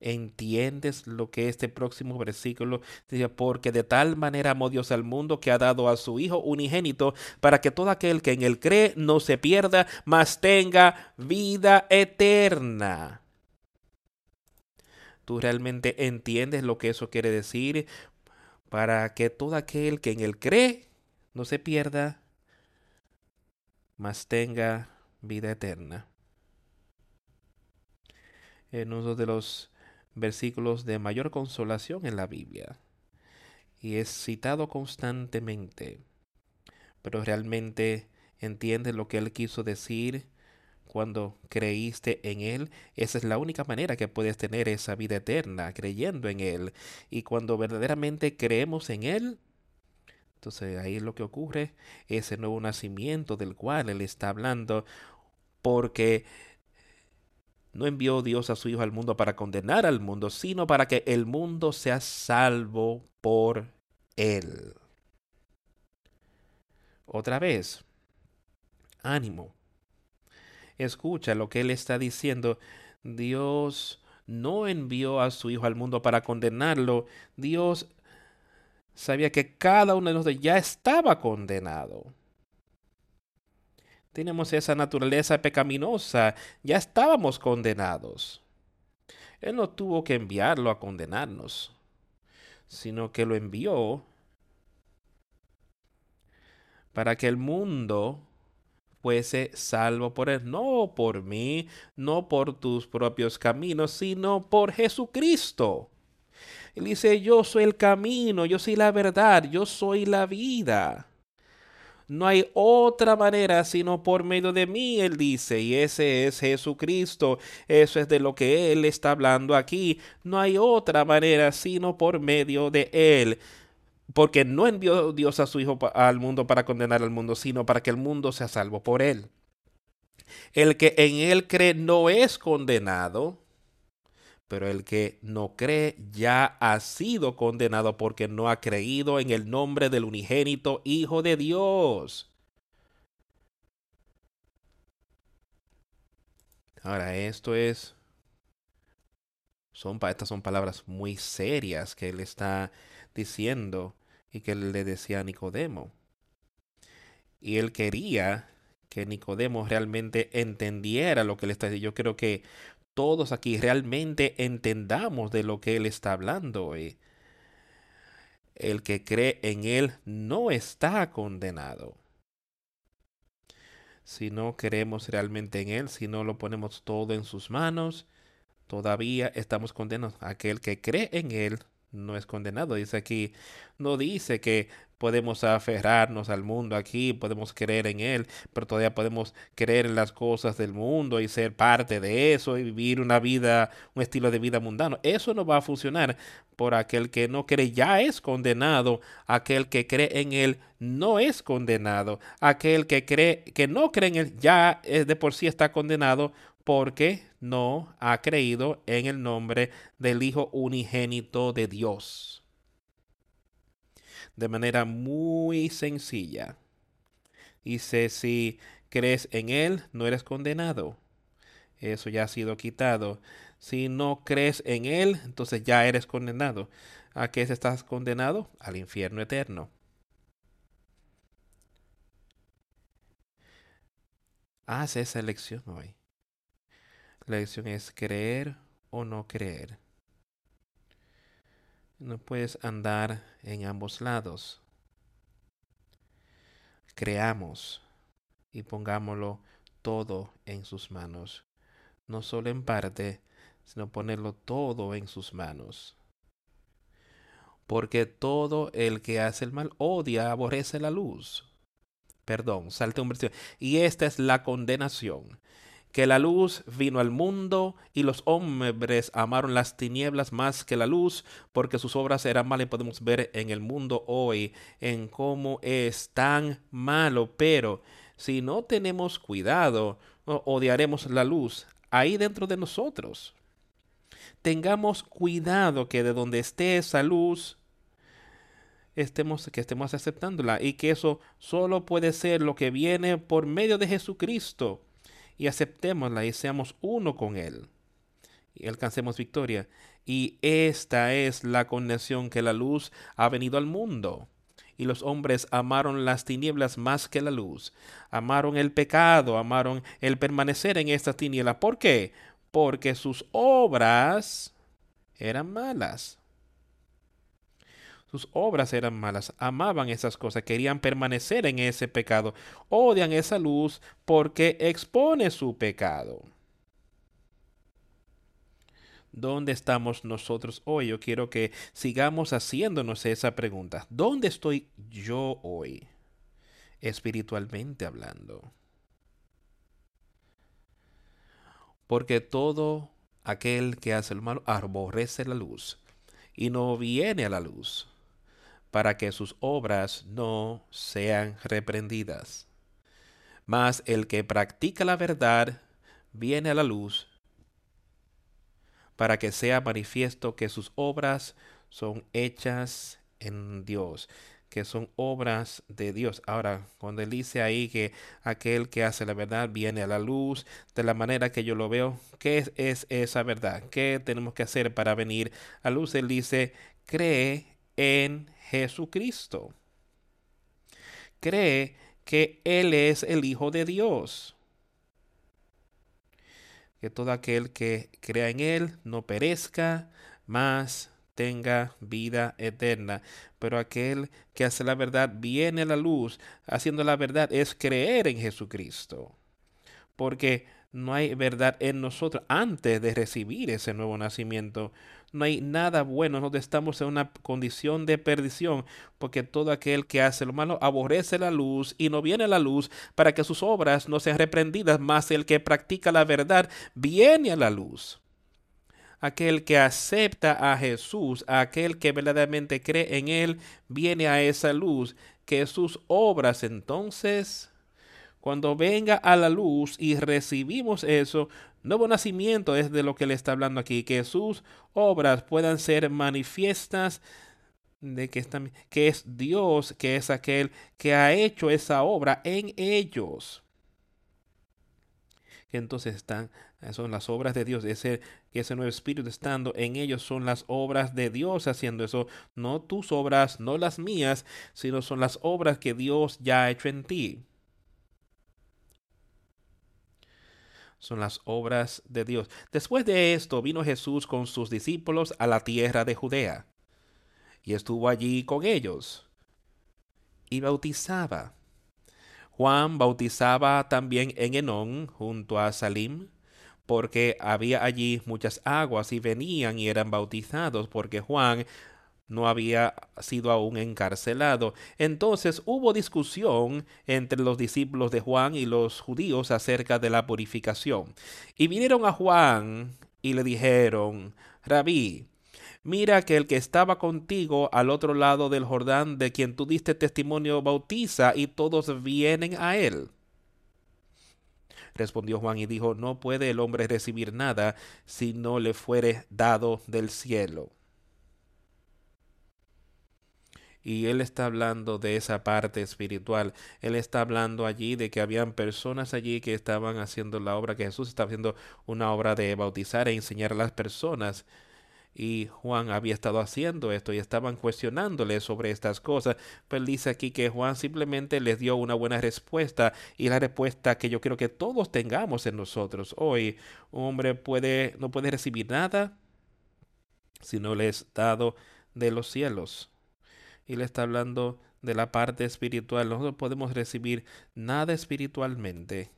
¿Entiendes lo que este próximo versículo dice? Porque de tal manera amó Dios al mundo que ha dado a su Hijo unigénito para que todo aquel que en él cree no se pierda, mas tenga vida eterna. ¿Tú realmente entiendes lo que eso quiere decir? Para que todo aquel que en él cree no se pierda, mas tenga vida eterna. En uno de los versículos de mayor consolación en la Biblia y es citado constantemente, pero realmente entiendes lo que él quiso decir cuando creíste en Él, esa es la única manera que puedes tener esa vida eterna, creyendo en Él. Y cuando verdaderamente creemos en Él, entonces ahí es lo que ocurre, ese nuevo nacimiento del cual Él está hablando, porque no envió Dios a su Hijo al mundo para condenar al mundo, sino para que el mundo sea salvo por él. Otra vez, ánimo. Escucha lo que él está diciendo. Dios no envió a su Hijo al mundo para condenarlo. Dios sabía que cada uno de nosotros ya estaba condenado tenemos esa naturaleza pecaminosa, ya estábamos condenados. Él no tuvo que enviarlo a condenarnos, sino que lo envió para que el mundo fuese salvo por él, no por mí, no por tus propios caminos, sino por Jesucristo. Él dice, yo soy el camino, yo soy la verdad, yo soy la vida. No hay otra manera sino por medio de mí, él dice, y ese es Jesucristo. Eso es de lo que él está hablando aquí. No hay otra manera sino por medio de él. Porque no envió Dios a su Hijo al mundo para condenar al mundo, sino para que el mundo sea salvo por él. El que en él cree no es condenado, pero el que no cree ya ha sido condenado porque no ha creído en el nombre del unigénito Hijo de Dios. Ahora, esto es... Son, estas son palabras muy serias que él está diciendo y que le decía a Nicodemo. Y él quería que Nicodemo realmente entendiera lo que le está diciendo. Yo creo que todos aquí realmente entendamos de lo que Él está hablando. El que cree en Él no está condenado. Si no creemos realmente en Él, si no lo ponemos todo en sus manos, todavía estamos condenados. Aquel que cree en Él no es condenado. Dice aquí, no dice que podemos aferrarnos al mundo aquí, podemos creer en él, pero todavía podemos creer en las cosas del mundo y ser parte de eso y vivir una vida, un estilo de vida mundano. Eso no va a funcionar por aquel que no cree ya es condenado, aquel que cree en él no es condenado, aquel que cree que no cree en él ya es de por sí está condenado porque no ha creído en el nombre del Hijo unigénito de Dios. De manera muy sencilla. Dice, si crees en Él, no eres condenado. Eso ya ha sido quitado. Si no crees en Él, entonces ya eres condenado. ¿A qué estás condenado? Al infierno eterno. Haz esa elección hoy. La lección es creer o no creer. No puedes andar en ambos lados. Creamos y pongámoslo todo en sus manos. No solo en parte, sino ponerlo todo en sus manos. Porque todo el que hace el mal odia, aborrece la luz. Perdón, salte un versículo. Y esta es la condenación que la luz vino al mundo y los hombres amaron las tinieblas más que la luz porque sus obras eran malas podemos ver en el mundo hoy en cómo es tan malo. Pero si no tenemos cuidado odiaremos la luz ahí dentro de nosotros. Tengamos cuidado que de donde esté esa luz estemos que estemos aceptándola y que eso solo puede ser lo que viene por medio de Jesucristo y aceptémosla y seamos uno con Él y alcancemos victoria. Y esta es la condenación que la luz ha venido al mundo. Y los hombres amaron las tinieblas más que la luz. Amaron el pecado, amaron el permanecer en esta tiniebla. ¿Por qué? Porque sus obras eran malas. Sus obras eran malas, amaban esas cosas, querían permanecer en ese pecado, odian esa luz porque expone su pecado. ¿Dónde estamos nosotros hoy? Yo quiero que sigamos haciéndonos esa pregunta. ¿Dónde estoy yo hoy? Espiritualmente hablando. Porque todo aquel que hace el mal aborrece la luz y no viene a la luz para que sus obras no sean reprendidas. Mas el que practica la verdad viene a la luz para que sea manifiesto que sus obras son hechas en Dios, que son obras de Dios. Ahora, cuando él dice ahí que aquel que hace la verdad viene a la luz, de la manera que yo lo veo, ¿qué es, es esa verdad? ¿Qué tenemos que hacer para venir a luz? Él dice, cree en Jesucristo. Cree que Él es el Hijo de Dios. Que todo aquel que crea en Él no perezca, mas tenga vida eterna. Pero aquel que hace la verdad viene a la luz. Haciendo la verdad es creer en Jesucristo. Porque no hay verdad en nosotros antes de recibir ese nuevo nacimiento. No hay nada bueno, nosotros estamos en una condición de perdición, porque todo aquel que hace lo malo aborrece la luz y no viene a la luz para que sus obras no sean reprendidas, más el que practica la verdad viene a la luz. Aquel que acepta a Jesús, aquel que verdaderamente cree en Él, viene a esa luz, que sus obras entonces cuando venga a la luz y recibimos eso, nuevo nacimiento es de lo que le está hablando aquí, que sus obras puedan ser manifiestas de que, que es Dios, que es aquel que ha hecho esa obra en ellos. Entonces están, son las obras de Dios, ese, ese nuevo espíritu estando en ellos son las obras de Dios haciendo eso, no tus obras, no las mías, sino son las obras que Dios ya ha hecho en ti. Son las obras de Dios. Después de esto vino Jesús con sus discípulos a la tierra de Judea y estuvo allí con ellos y bautizaba. Juan bautizaba también en Enón junto a Salim porque había allí muchas aguas y venían y eran bautizados porque Juan no había sido aún encarcelado. Entonces hubo discusión entre los discípulos de Juan y los judíos acerca de la purificación. Y vinieron a Juan y le dijeron, Rabí, mira que el que estaba contigo al otro lado del Jordán, de quien tú diste testimonio, bautiza y todos vienen a él. Respondió Juan y dijo, no puede el hombre recibir nada si no le fuere dado del cielo. Y él está hablando de esa parte espiritual. Él está hablando allí de que habían personas allí que estaban haciendo la obra, que Jesús estaba haciendo una obra de bautizar e enseñar a las personas. Y Juan había estado haciendo esto y estaban cuestionándole sobre estas cosas. Pero él dice aquí que Juan simplemente les dio una buena respuesta y la respuesta que yo quiero que todos tengamos en nosotros. Hoy un hombre puede, no puede recibir nada si no le es dado de los cielos y le está hablando de la parte espiritual. Nosotros podemos recibir nada espiritualmente,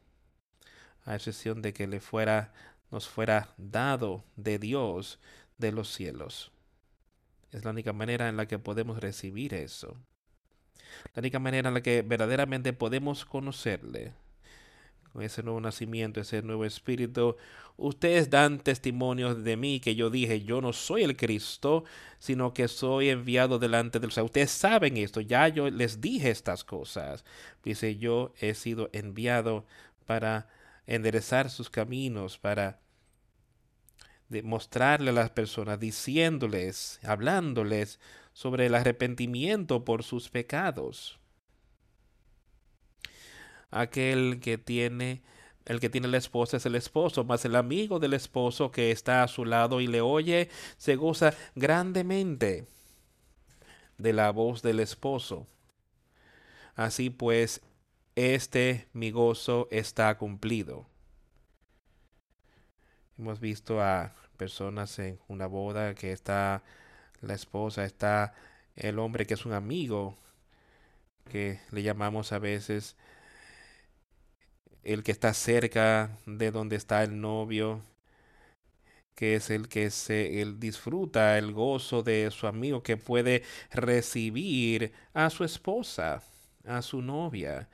a excepción de que le fuera, nos fuera dado de Dios de los cielos. Es la única manera en la que podemos recibir eso. La única manera en la que verdaderamente podemos conocerle ese nuevo nacimiento, ese nuevo espíritu. Ustedes dan testimonio de mí que yo dije, yo no soy el Cristo, sino que soy enviado delante del Señor. Ustedes saben esto, ya yo les dije estas cosas. Dice, yo he sido enviado para enderezar sus caminos, para mostrarle a las personas, diciéndoles, hablándoles sobre el arrepentimiento por sus pecados aquel que tiene el que tiene la esposa es el esposo, mas el amigo del esposo que está a su lado y le oye se goza grandemente de la voz del esposo. Así pues, este mi gozo está cumplido. Hemos visto a personas en una boda que está la esposa, está el hombre que es un amigo, que le llamamos a veces el que está cerca de donde está el novio, que es el que se él disfruta el gozo de su amigo que puede recibir a su esposa, a su novia.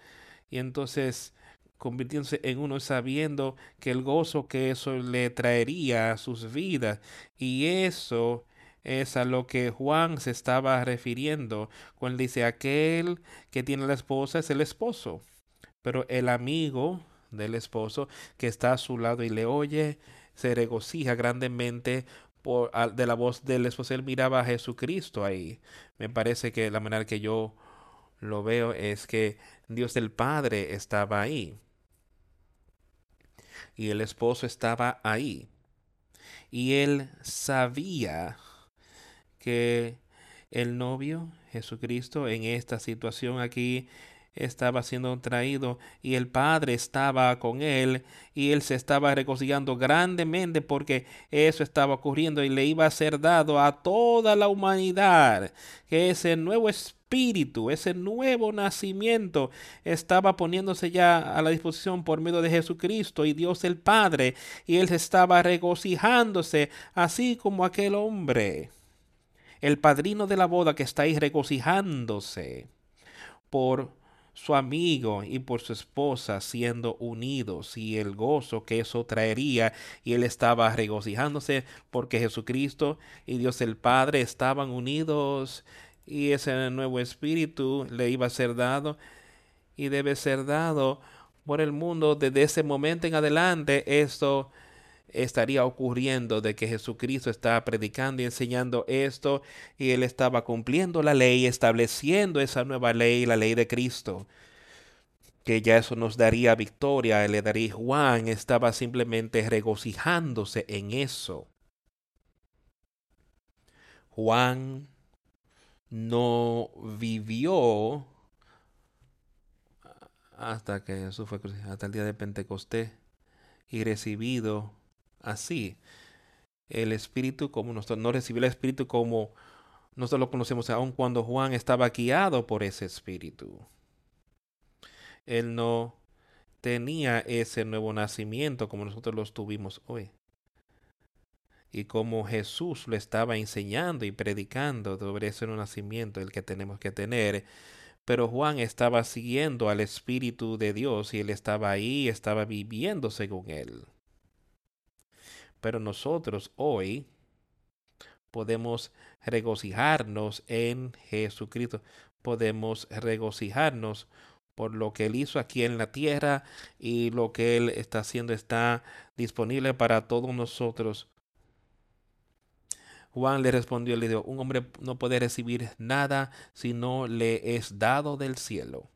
Y entonces convirtiéndose en uno sabiendo que el gozo que eso le traería a sus vidas. Y eso es a lo que Juan se estaba refiriendo cuando dice aquel que tiene la esposa es el esposo. Pero el amigo del esposo que está a su lado y le oye, se regocija grandemente por, de la voz del esposo. Él miraba a Jesucristo ahí. Me parece que la manera que yo lo veo es que Dios el Padre estaba ahí. Y el esposo estaba ahí. Y él sabía que el novio, Jesucristo, en esta situación aquí, estaba siendo traído y el Padre estaba con él y él se estaba regocijando grandemente porque eso estaba ocurriendo y le iba a ser dado a toda la humanidad que ese nuevo espíritu, ese nuevo nacimiento estaba poniéndose ya a la disposición por medio de Jesucristo y Dios el Padre y él estaba regocijándose así como aquel hombre el padrino de la boda que está ahí regocijándose por su amigo y por su esposa siendo unidos y el gozo que eso traería y él estaba regocijándose porque Jesucristo y Dios el Padre estaban unidos y ese nuevo espíritu le iba a ser dado y debe ser dado por el mundo desde ese momento en adelante. Esto estaría ocurriendo de que Jesucristo estaba predicando y enseñando esto y él estaba cumpliendo la ley, estableciendo esa nueva ley, la ley de Cristo. Que ya eso nos daría victoria, le daría Juan estaba simplemente regocijándose en eso. Juan no vivió hasta que eso fue hasta el día de Pentecostés y recibido así. El Espíritu, como nosotros no recibió el Espíritu como nosotros lo conocemos aún cuando Juan estaba guiado por ese Espíritu. Él no tenía ese nuevo nacimiento como nosotros lo tuvimos hoy. Y como Jesús lo estaba enseñando y predicando sobre ese nuevo nacimiento, el que tenemos que tener, pero Juan estaba siguiendo al Espíritu de Dios y él estaba ahí, estaba viviendo según él. Pero nosotros hoy podemos regocijarnos en Jesucristo. Podemos regocijarnos por lo que Él hizo aquí en la tierra y lo que Él está haciendo está disponible para todos nosotros. Juan le respondió y le dijo, un hombre no puede recibir nada si no le es dado del cielo.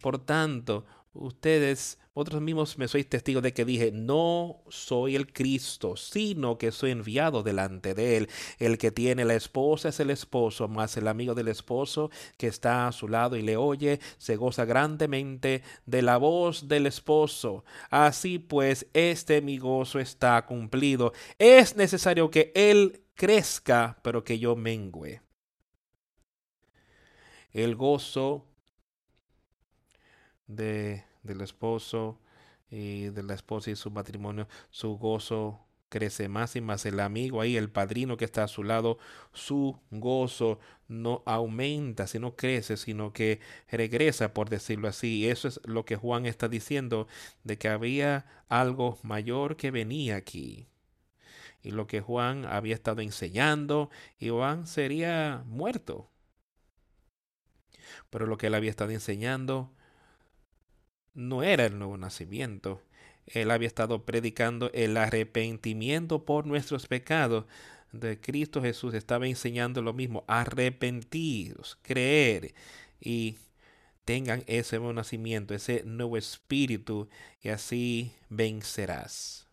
Por tanto, ustedes, otros mismos me sois testigos de que dije, no soy el Cristo, sino que soy enviado delante de él. El que tiene la esposa es el esposo, más el amigo del esposo que está a su lado y le oye, se goza grandemente de la voz del esposo. Así pues, este mi gozo está cumplido. Es necesario que él crezca, pero que yo mengüe. El gozo de del esposo y de la esposa y su matrimonio, su gozo crece más y más. El amigo ahí, el padrino que está a su lado, su gozo no aumenta, sino crece, sino que regresa, por decirlo así. Eso es lo que Juan está diciendo, de que había algo mayor que venía aquí. Y lo que Juan había estado enseñando, y Juan sería muerto. Pero lo que él había estado enseñando no era el nuevo nacimiento. Él había estado predicando el arrepentimiento por nuestros pecados. De Cristo Jesús estaba enseñando lo mismo, arrepentidos, creer y tengan ese nuevo nacimiento, ese nuevo espíritu y así vencerás.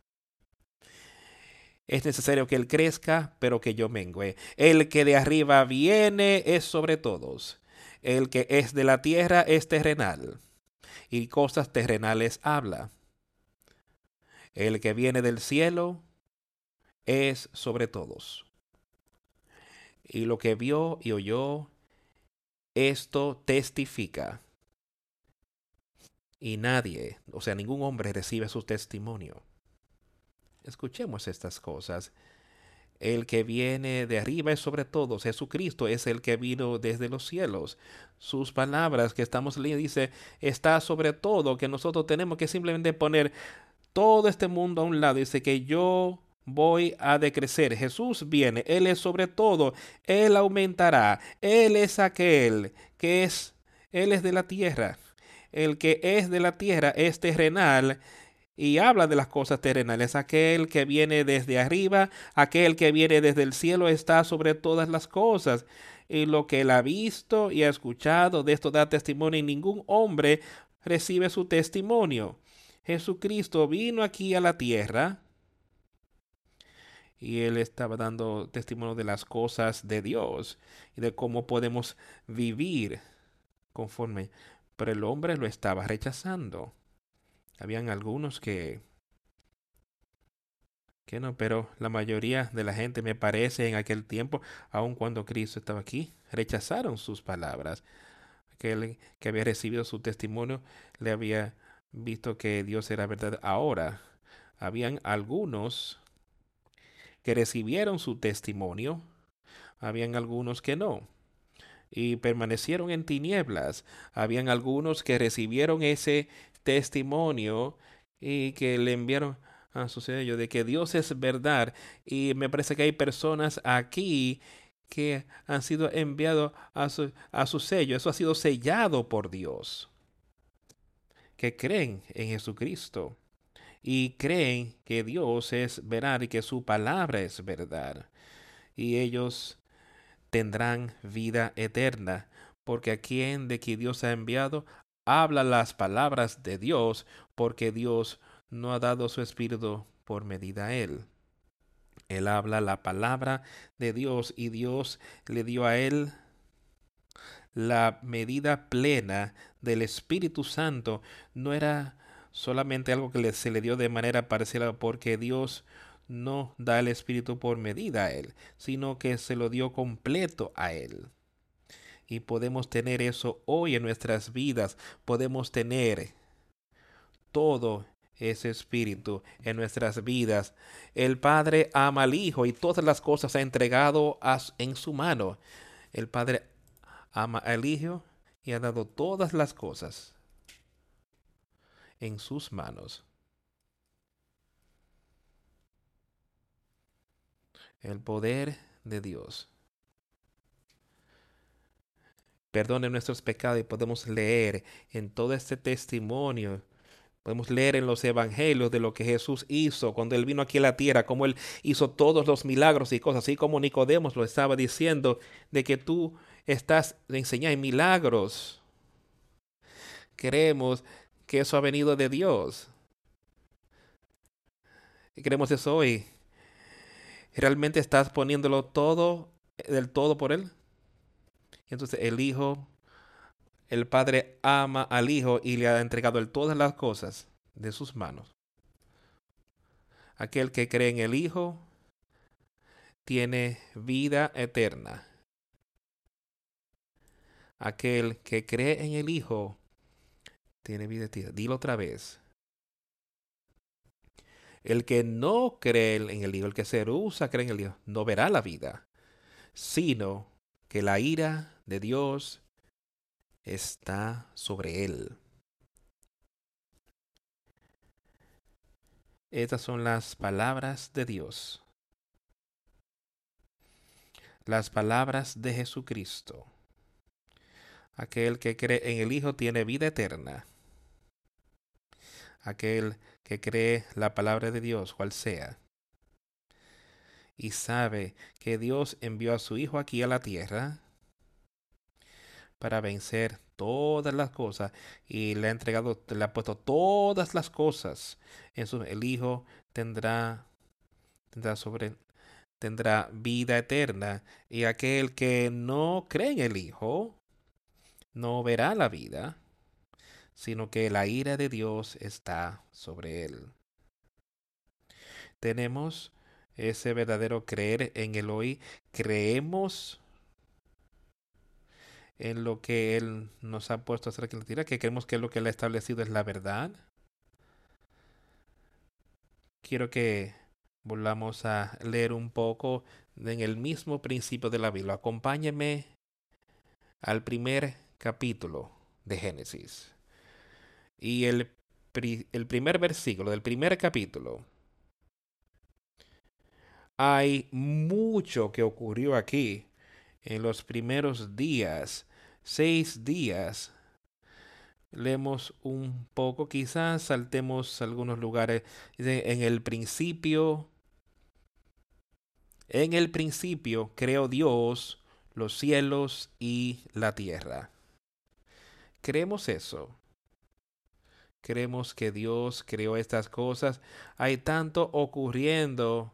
Es necesario que Él crezca, pero que yo mengue. El que de arriba viene es sobre todos. El que es de la tierra es terrenal y cosas terrenales habla. El que viene del cielo es sobre todos. Y lo que vio y oyó, esto testifica. Y nadie, o sea, ningún hombre recibe su testimonio. Escuchemos estas cosas el que viene de arriba es sobre todos. Jesucristo es el que vino desde los cielos. Sus palabras que estamos leyendo dice, está sobre todo, que nosotros tenemos que simplemente poner todo este mundo a un lado. Dice que yo voy a decrecer. Jesús viene, Él es sobre todo, Él aumentará. Él es aquel que es, Él es de la tierra. El que es de la tierra es terrenal y habla de las cosas terrenales. Aquel que viene desde arriba, aquel que viene desde el cielo está sobre todas las cosas. Y lo que él ha visto y ha escuchado, de esto da testimonio y ningún hombre recibe su testimonio. Jesucristo vino aquí a la tierra y él estaba dando testimonio de las cosas de Dios y de cómo podemos vivir conforme pero el hombre lo estaba rechazando. Habían algunos que que no, pero la mayoría de la gente me parece en aquel tiempo, aun cuando Cristo estaba aquí, rechazaron sus palabras. Aquel que había recibido su testimonio le había visto que Dios era verdad. Ahora, habían algunos que recibieron su testimonio, habían algunos que no y permanecieron en tinieblas. Habían algunos que recibieron ese testimonio y que le enviaron a su sello de que Dios es verdad. Y me parece que hay personas aquí que han sido enviados a su, a su sello. Eso ha sido sellado por Dios. Que creen en Jesucristo y creen que Dios es verdad y que su palabra es verdad. Y ellos tendrán vida eterna, porque a quien de que Dios ha enviado habla las palabras de Dios, porque Dios no ha dado su espíritu por medida a él. Él habla la palabra de Dios y Dios le dio a él la medida plena del Espíritu Santo. No era solamente algo que se le dio de manera parecida porque Dios no da el Espíritu por medida a Él, sino que se lo dio completo a Él. Y podemos tener eso hoy en nuestras vidas. Podemos tener todo ese espíritu en nuestras vidas. El Padre ama al Hijo y todas las cosas ha entregado en su mano. El Padre ama al Hijo y ha dado todas las cosas en sus manos. el poder de Dios. Perdone nuestros pecados y podemos leer en todo este testimonio. Podemos leer en los evangelios de lo que Jesús hizo cuando Él vino aquí a la tierra, cómo Él hizo todos los milagros y cosas, así como Nicodemos lo estaba diciendo, de que tú estás enseñando milagros. Creemos que eso ha venido de Dios. Y creemos eso hoy. ¿Realmente estás poniéndolo todo, del todo por Él? Entonces el Hijo, el Padre ama al Hijo y le ha entregado todas las cosas de sus manos. Aquel que cree en el Hijo tiene vida eterna. Aquel que cree en el Hijo tiene vida eterna. Dilo otra vez. El que no cree en el Hijo, el que se rehúsa a creer en el Hijo, no verá la vida, sino que la ira de Dios está sobre él. Estas son las palabras de Dios. Las palabras de Jesucristo. Aquel que cree en el Hijo tiene vida eterna aquel que cree la palabra de Dios, cual sea, y sabe que Dios envió a su Hijo aquí a la tierra para vencer todas las cosas y le ha entregado, le ha puesto todas las cosas en su, el Hijo tendrá, tendrá sobre, tendrá vida eterna y aquel que no cree en el Hijo no verá la vida sino que la ira de Dios está sobre él. Tenemos ese verdadero creer en el hoy. Creemos en lo que Él nos ha puesto a hacer que tira, que creemos que lo que Él ha establecido es la verdad. Quiero que volvamos a leer un poco en el mismo principio de la Biblia. Acompáñenme al primer capítulo de Génesis. Y el, el primer versículo del primer capítulo. Hay mucho que ocurrió aquí en los primeros días, seis días. Leemos un poco, quizás saltemos algunos lugares. En el principio, en el principio creó Dios los cielos y la tierra. Creemos eso. Creemos que Dios creó estas cosas. Hay tanto ocurriendo.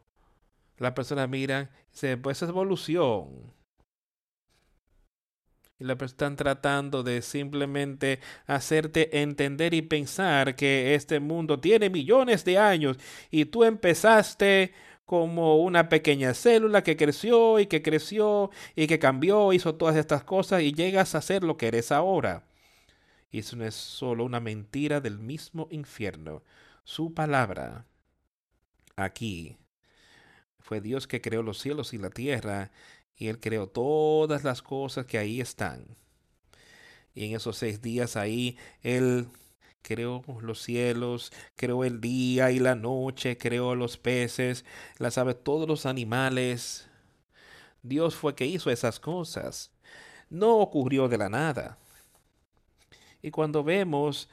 La persona mira y dice, pues es evolución. Y la están tratando de simplemente hacerte entender y pensar que este mundo tiene millones de años y tú empezaste como una pequeña célula que creció y que creció y que cambió, hizo todas estas cosas y llegas a ser lo que eres ahora. Y eso no es solo una mentira del mismo infierno. Su palabra aquí fue Dios que creó los cielos y la tierra y Él creó todas las cosas que ahí están. Y en esos seis días ahí Él creó los cielos, creó el día y la noche, creó los peces, las aves, todos los animales. Dios fue que hizo esas cosas. No ocurrió de la nada. Y cuando vemos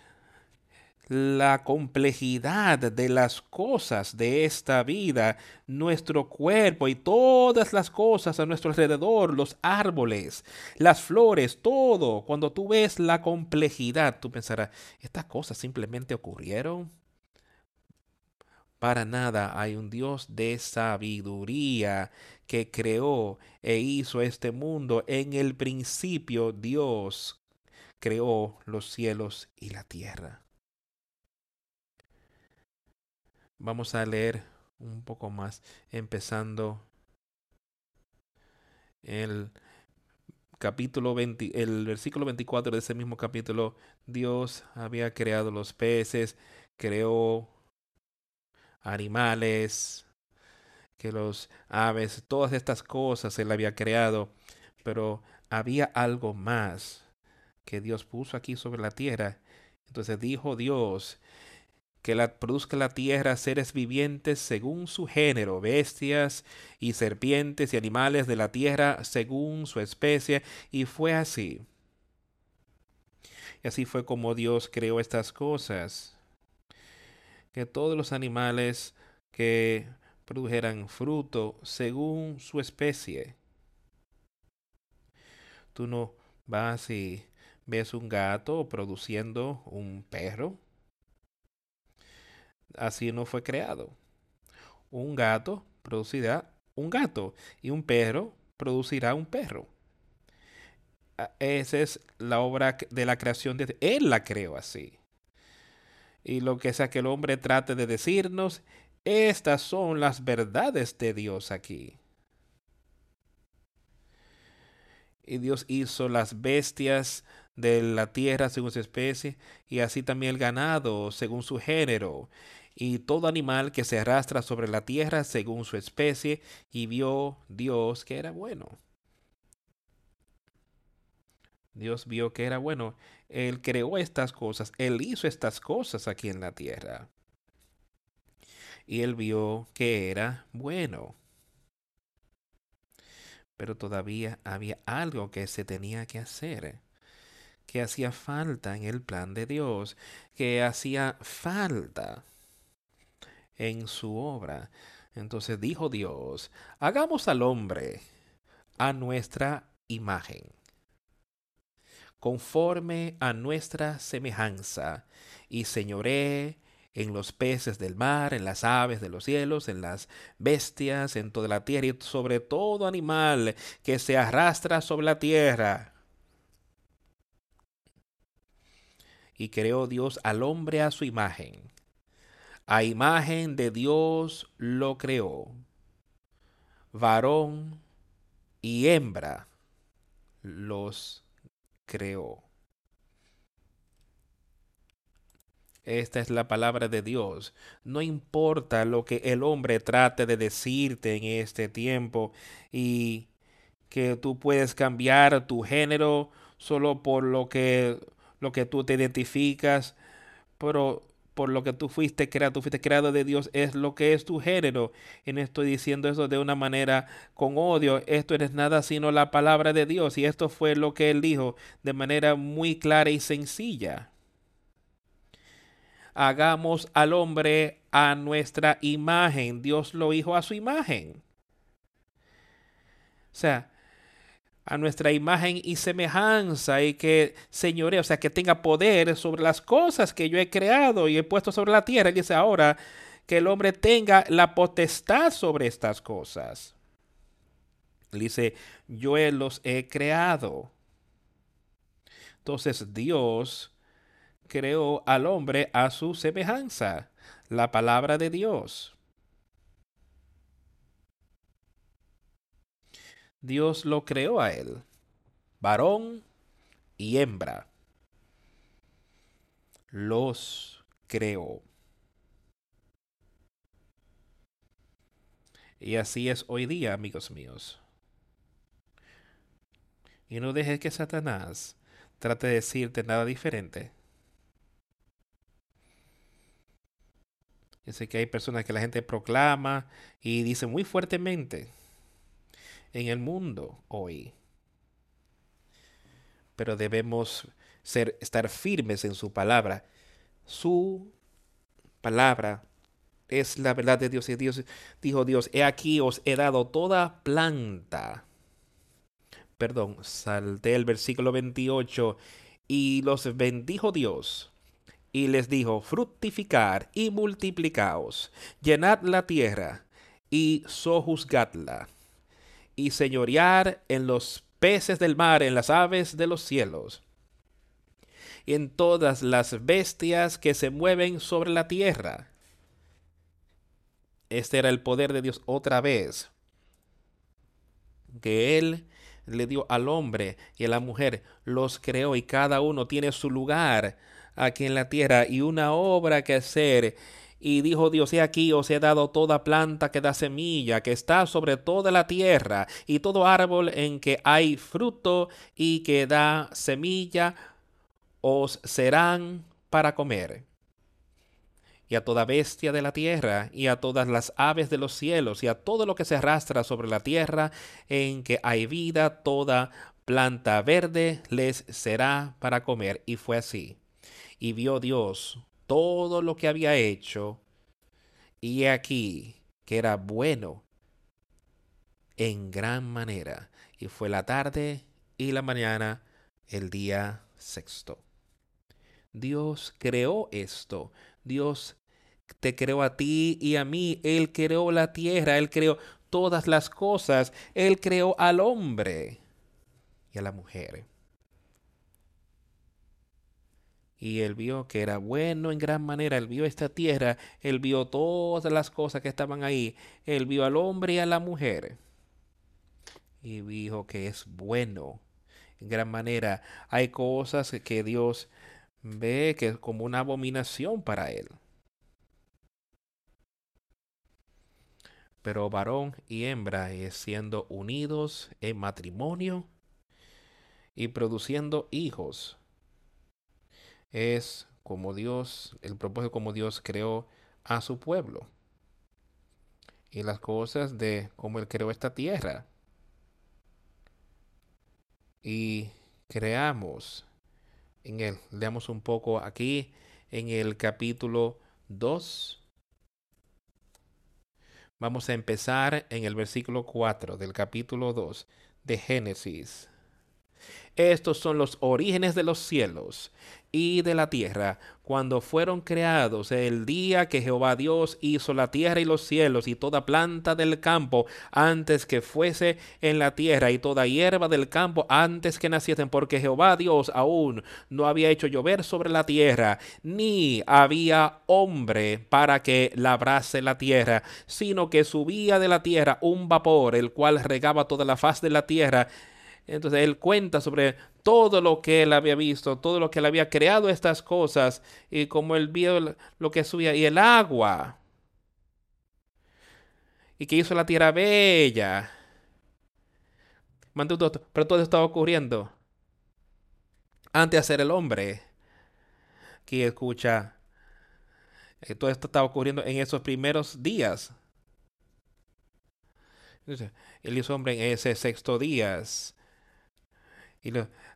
la complejidad de las cosas de esta vida, nuestro cuerpo y todas las cosas a nuestro alrededor, los árboles, las flores, todo. Cuando tú ves la complejidad, tú pensarás, ¿estas cosas simplemente ocurrieron? Para nada hay un Dios de sabiduría que creó e hizo este mundo. En el principio Dios creó los cielos y la tierra. Vamos a leer un poco más, empezando el capítulo 20, el versículo 24 de ese mismo capítulo. Dios había creado los peces, creó animales, que los aves, todas estas cosas él había creado, pero había algo más que Dios puso aquí sobre la tierra. Entonces dijo Dios, que la, produzca la tierra seres vivientes según su género, bestias y serpientes y animales de la tierra según su especie, y fue así. Y así fue como Dios creó estas cosas. Que todos los animales que produjeran fruto según su especie. Tú no vas y ves un gato produciendo un perro así no fue creado. Un gato producirá un gato y un perro producirá un perro. Ah, esa es la obra de la creación de Él la creó así. Y lo que sea que el hombre trate de decirnos, estas son las verdades de Dios aquí. Y Dios hizo las bestias de la tierra según su especie, y así también el ganado según su género, y todo animal que se arrastra sobre la tierra según su especie, y vio Dios que era bueno. Dios vio que era bueno. Él creó estas cosas, Él hizo estas cosas aquí en la tierra. Y Él vio que era bueno. Pero todavía había algo que se tenía que hacer que hacía falta en el plan de Dios, que hacía falta en su obra. Entonces dijo Dios, hagamos al hombre a nuestra imagen, conforme a nuestra semejanza, y señoré en los peces del mar, en las aves de los cielos, en las bestias, en toda la tierra y sobre todo animal que se arrastra sobre la tierra. Y creó Dios al hombre a su imagen a imagen de Dios lo creó. Varón y hembra los creó. Esta es la palabra de Dios. No importa lo que el hombre trate de decirte en este tiempo y que tú puedes cambiar tu género solo por lo que lo que tú te identificas, pero por lo que tú fuiste creado, tú fuiste creado de Dios, es lo que es tu género. Y no estoy diciendo eso de una manera con odio, esto no es nada sino la palabra de Dios. Y esto fue lo que él dijo de manera muy clara y sencilla. Hagamos al hombre a nuestra imagen. Dios lo hizo a su imagen. O sea, a nuestra imagen y semejanza y que señore, o sea, que tenga poder sobre las cosas que yo he creado y he puesto sobre la tierra. Y dice ahora que el hombre tenga la potestad sobre estas cosas. dice, yo los he creado. Entonces Dios creó al hombre a su semejanza, la palabra de Dios. Dios lo creó a él, varón y hembra. Los creó. Y así es hoy día, amigos míos. Y no dejes que Satanás trate de decirte nada diferente. Yo sé que hay personas que la gente proclama y dice muy fuertemente en el mundo hoy. Pero debemos ser, estar firmes en su palabra. Su palabra es la verdad de Dios. Y Dios dijo Dios, he aquí os he dado toda planta. Perdón, salté el versículo 28. Y los bendijo Dios. Y les dijo, fructificar y multiplicaos, llenad la tierra y sojuzgadla, y señorear en los peces del mar, en las aves de los cielos, y en todas las bestias que se mueven sobre la tierra este era el poder de Dios otra vez. Que Él le dio al hombre y a la mujer, los creó y cada uno tiene su lugar aquí en la tierra y una obra que hacer. Y dijo Dios, he aquí os he dado toda planta que da semilla, que está sobre toda la tierra, y todo árbol en que hay fruto y que da semilla, os serán para comer y a toda bestia de la tierra, y a todas las aves de los cielos, y a todo lo que se arrastra sobre la tierra, en que hay vida, toda planta verde les será para comer. Y fue así. Y vio Dios todo lo que había hecho, y aquí que era bueno en gran manera. Y fue la tarde y la mañana el día sexto. Dios creó esto. Dios te creó a ti y a mí. Él creó la tierra, Él creó todas las cosas. Él creó al hombre y a la mujer. Y él vio que era bueno en gran manera. Él vio esta tierra. Él vio todas las cosas que estaban ahí. Él vio al hombre y a la mujer. Y dijo que es bueno en gran manera. Hay cosas que Dios ve que es como una abominación para él. Pero varón y hembra es siendo unidos en matrimonio y produciendo hijos. Es como Dios, el propósito como Dios creó a su pueblo. Y las cosas de cómo Él creó esta tierra. Y creamos en él. Leamos un poco aquí en el capítulo 2. Vamos a empezar en el versículo 4 del capítulo 2 de Génesis. Estos son los orígenes de los cielos y de la tierra, cuando fueron creados el día que Jehová Dios hizo la tierra y los cielos y toda planta del campo antes que fuese en la tierra y toda hierba del campo antes que naciesen, porque Jehová Dios aún no había hecho llover sobre la tierra, ni había hombre para que labrase la tierra, sino que subía de la tierra un vapor, el cual regaba toda la faz de la tierra entonces él cuenta sobre todo lo que él había visto, todo lo que él había creado estas cosas y como él vio lo que subía y el agua. Y que hizo la tierra bella. Pero todo estaba ocurriendo antes de hacer el hombre. Aquí escucha. Eh, todo esto estaba ocurriendo en esos primeros días. Él hizo hombre en ese sexto día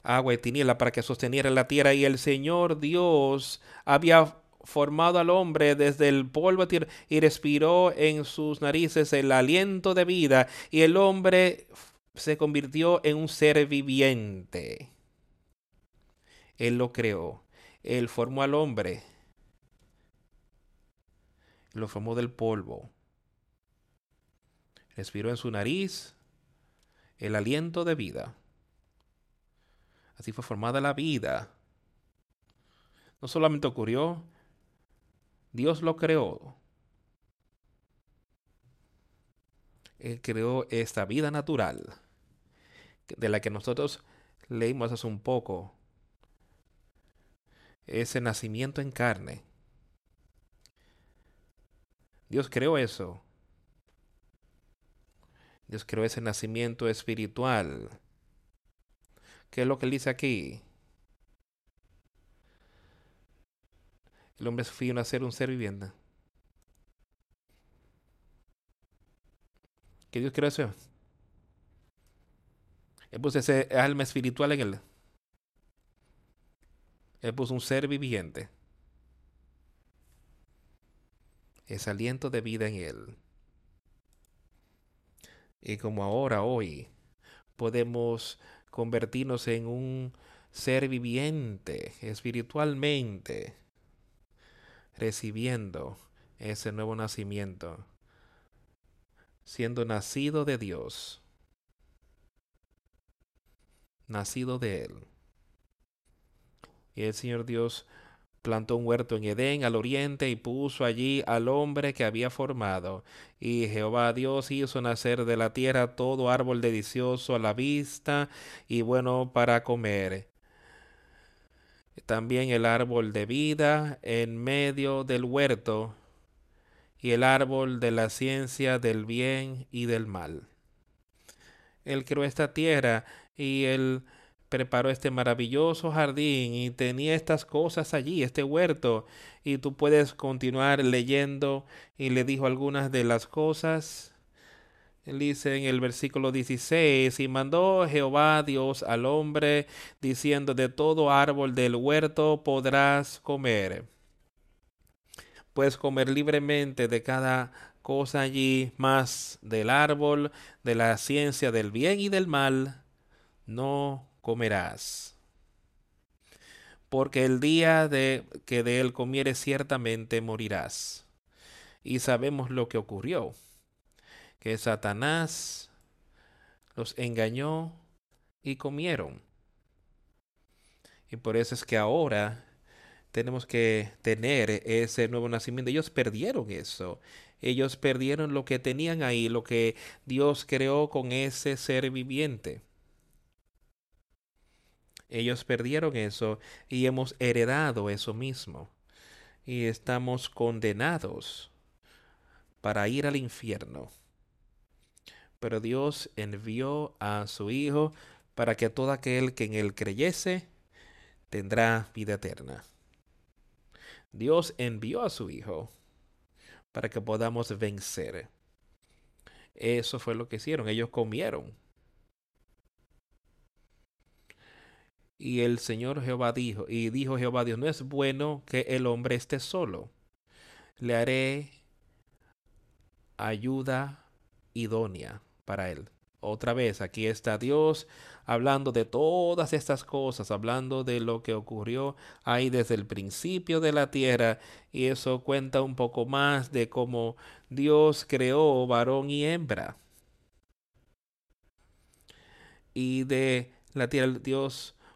agua y tiniebla para que sosteniera la tierra. Y el Señor Dios había formado al hombre desde el polvo y respiró en sus narices el aliento de vida y el hombre se convirtió en un ser viviente. Él lo creó. Él formó al hombre. Lo formó del polvo. Respiró en su nariz el aliento de vida Así fue formada la vida. No solamente ocurrió, Dios lo creó. Él creó esta vida natural de la que nosotros leímos hace un poco. Ese nacimiento en carne. Dios creó eso. Dios creó ese nacimiento espiritual. ¿Qué es lo que él dice aquí? El hombre es a ser un ser viviente. ¿Qué Dios creó eso? Él puso ese alma espiritual en él. Él puso un ser viviente. Ese aliento de vida en él. Y como ahora, hoy, podemos convertirnos en un ser viviente espiritualmente, recibiendo ese nuevo nacimiento, siendo nacido de Dios, nacido de Él. Y el Señor Dios plantó un huerto en Edén al oriente y puso allí al hombre que había formado. Y Jehová Dios hizo nacer de la tierra todo árbol delicioso a la vista y bueno para comer. También el árbol de vida en medio del huerto y el árbol de la ciencia del bien y del mal. Él creó esta tierra y él preparó este maravilloso jardín y tenía estas cosas allí, este huerto, y tú puedes continuar leyendo y le dijo algunas de las cosas. Él dice en el versículo 16, y mandó Jehová Dios al hombre, diciendo, de todo árbol del huerto podrás comer. Puedes comer libremente de cada cosa allí, más del árbol, de la ciencia del bien y del mal, no comerás. Porque el día de que de él comieres ciertamente morirás. Y sabemos lo que ocurrió, que Satanás los engañó y comieron. Y por eso es que ahora tenemos que tener ese nuevo nacimiento. Ellos perdieron eso. Ellos perdieron lo que tenían ahí, lo que Dios creó con ese ser viviente. Ellos perdieron eso y hemos heredado eso mismo. Y estamos condenados para ir al infierno. Pero Dios envió a su Hijo para que todo aquel que en él creyese tendrá vida eterna. Dios envió a su Hijo para que podamos vencer. Eso fue lo que hicieron. Ellos comieron Y el Señor Jehová dijo, y dijo Jehová Dios, no es bueno que el hombre esté solo. Le haré ayuda idónea para él. Otra vez, aquí está Dios hablando de todas estas cosas, hablando de lo que ocurrió ahí desde el principio de la tierra. Y eso cuenta un poco más de cómo Dios creó varón y hembra. Y de la tierra, Dios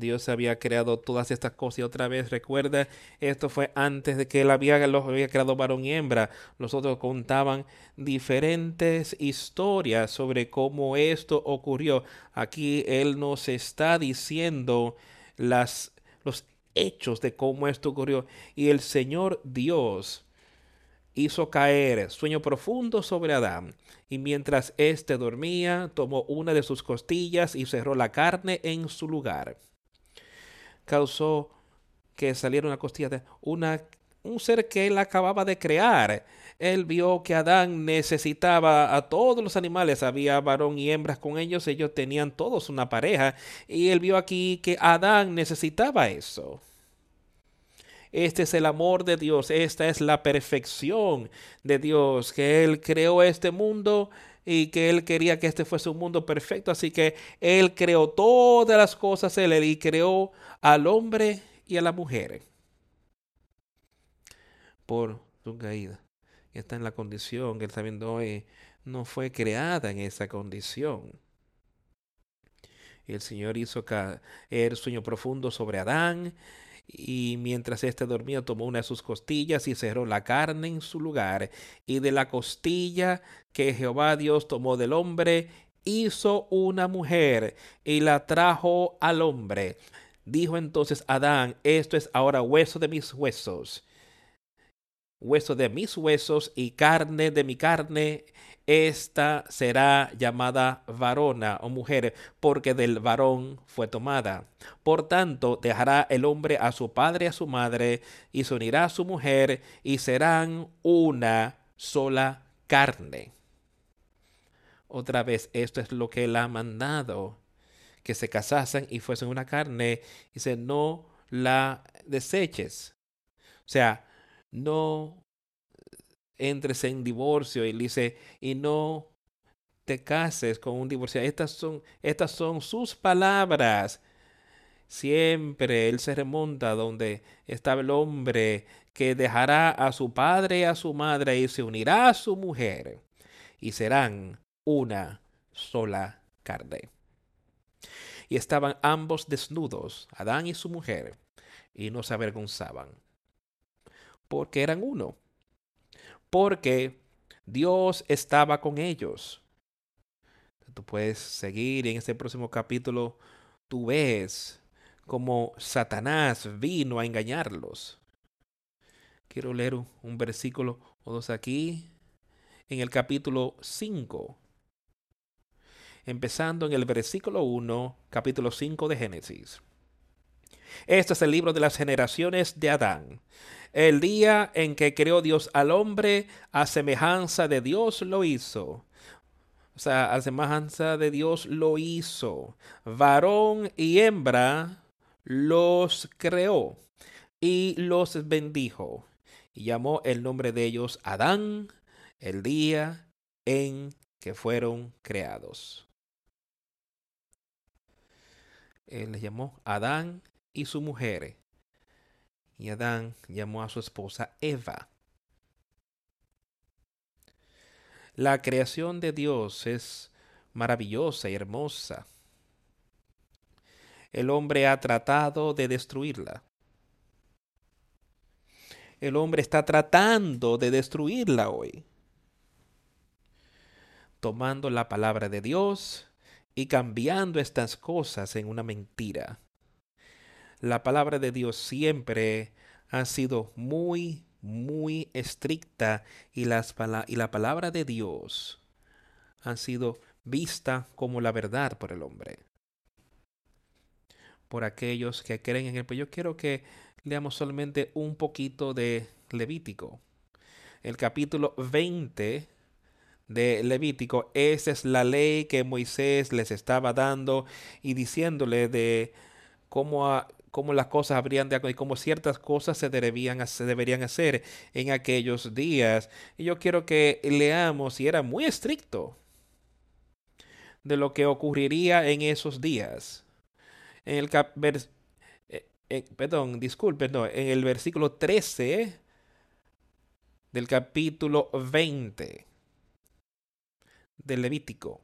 Dios había creado todas estas cosas y otra vez recuerda, esto fue antes de que él había, los había creado varón y hembra. Los otros contaban diferentes historias sobre cómo esto ocurrió. Aquí él nos está diciendo las, los hechos de cómo esto ocurrió. Y el Señor Dios hizo caer sueño profundo sobre Adán, y mientras éste dormía, tomó una de sus costillas y cerró la carne en su lugar causó que saliera una costilla de una, un ser que él acababa de crear. Él vio que Adán necesitaba a todos los animales, había varón y hembras con ellos, ellos tenían todos una pareja, y él vio aquí que Adán necesitaba eso. Este es el amor de Dios, esta es la perfección de Dios, que Él creó este mundo y que Él quería que este fuese un mundo perfecto, así que Él creó todas las cosas, Él y creó al hombre y a la mujer por su caída. Está en la condición que Él está hoy, no fue creada en esa condición. El Señor hizo caer sueño profundo sobre Adán y mientras éste dormía tomó una de sus costillas y cerró la carne en su lugar. Y de la costilla que Jehová Dios tomó del hombre, hizo una mujer y la trajo al hombre. Dijo entonces Adán, esto es ahora hueso de mis huesos, hueso de mis huesos y carne de mi carne esta será llamada varona o mujer, porque del varón fue tomada. Por tanto, dejará el hombre a su padre y a su madre, y se unirá a su mujer, y serán una sola carne. Otra vez, esto es lo que él ha mandado, que se casasen y fuesen una carne, y se no la deseches. O sea, no entres en divorcio y dice, y no te cases con un divorciado. Estas son, estas son sus palabras. Siempre él se remonta donde estaba el hombre que dejará a su padre y a su madre y se unirá a su mujer y serán una sola carne. Y estaban ambos desnudos, Adán y su mujer, y no se avergonzaban, porque eran uno porque Dios estaba con ellos. Tú puedes seguir en este próximo capítulo, tú ves cómo Satanás vino a engañarlos. Quiero leer un versículo o dos aquí, en el capítulo 5. Empezando en el versículo 1, capítulo 5 de Génesis. Este es el libro de las generaciones de Adán. El día en que creó Dios al hombre, a semejanza de Dios lo hizo. O sea, a semejanza de Dios lo hizo. Varón y hembra los creó y los bendijo. Y llamó el nombre de ellos Adán el día en que fueron creados. Él les llamó Adán y su mujer y Adán llamó a su esposa Eva. La creación de Dios es maravillosa y hermosa. El hombre ha tratado de destruirla. El hombre está tratando de destruirla hoy. Tomando la palabra de Dios y cambiando estas cosas en una mentira la palabra de Dios siempre ha sido muy, muy estricta y, las y la palabra de Dios ha sido vista como la verdad por el hombre. Por aquellos que creen en él. Pues yo quiero que leamos solamente un poquito de Levítico. El capítulo 20 de Levítico, esa es la ley que Moisés les estaba dando y diciéndole de cómo a, cómo las cosas habrían de y cómo ciertas cosas se deberían, se deberían hacer en aquellos días. Y yo quiero que leamos, y era muy estricto, de lo que ocurriría en esos días. En el cap eh, perdón, disculpe, no, en el versículo 13 del capítulo 20 del Levítico.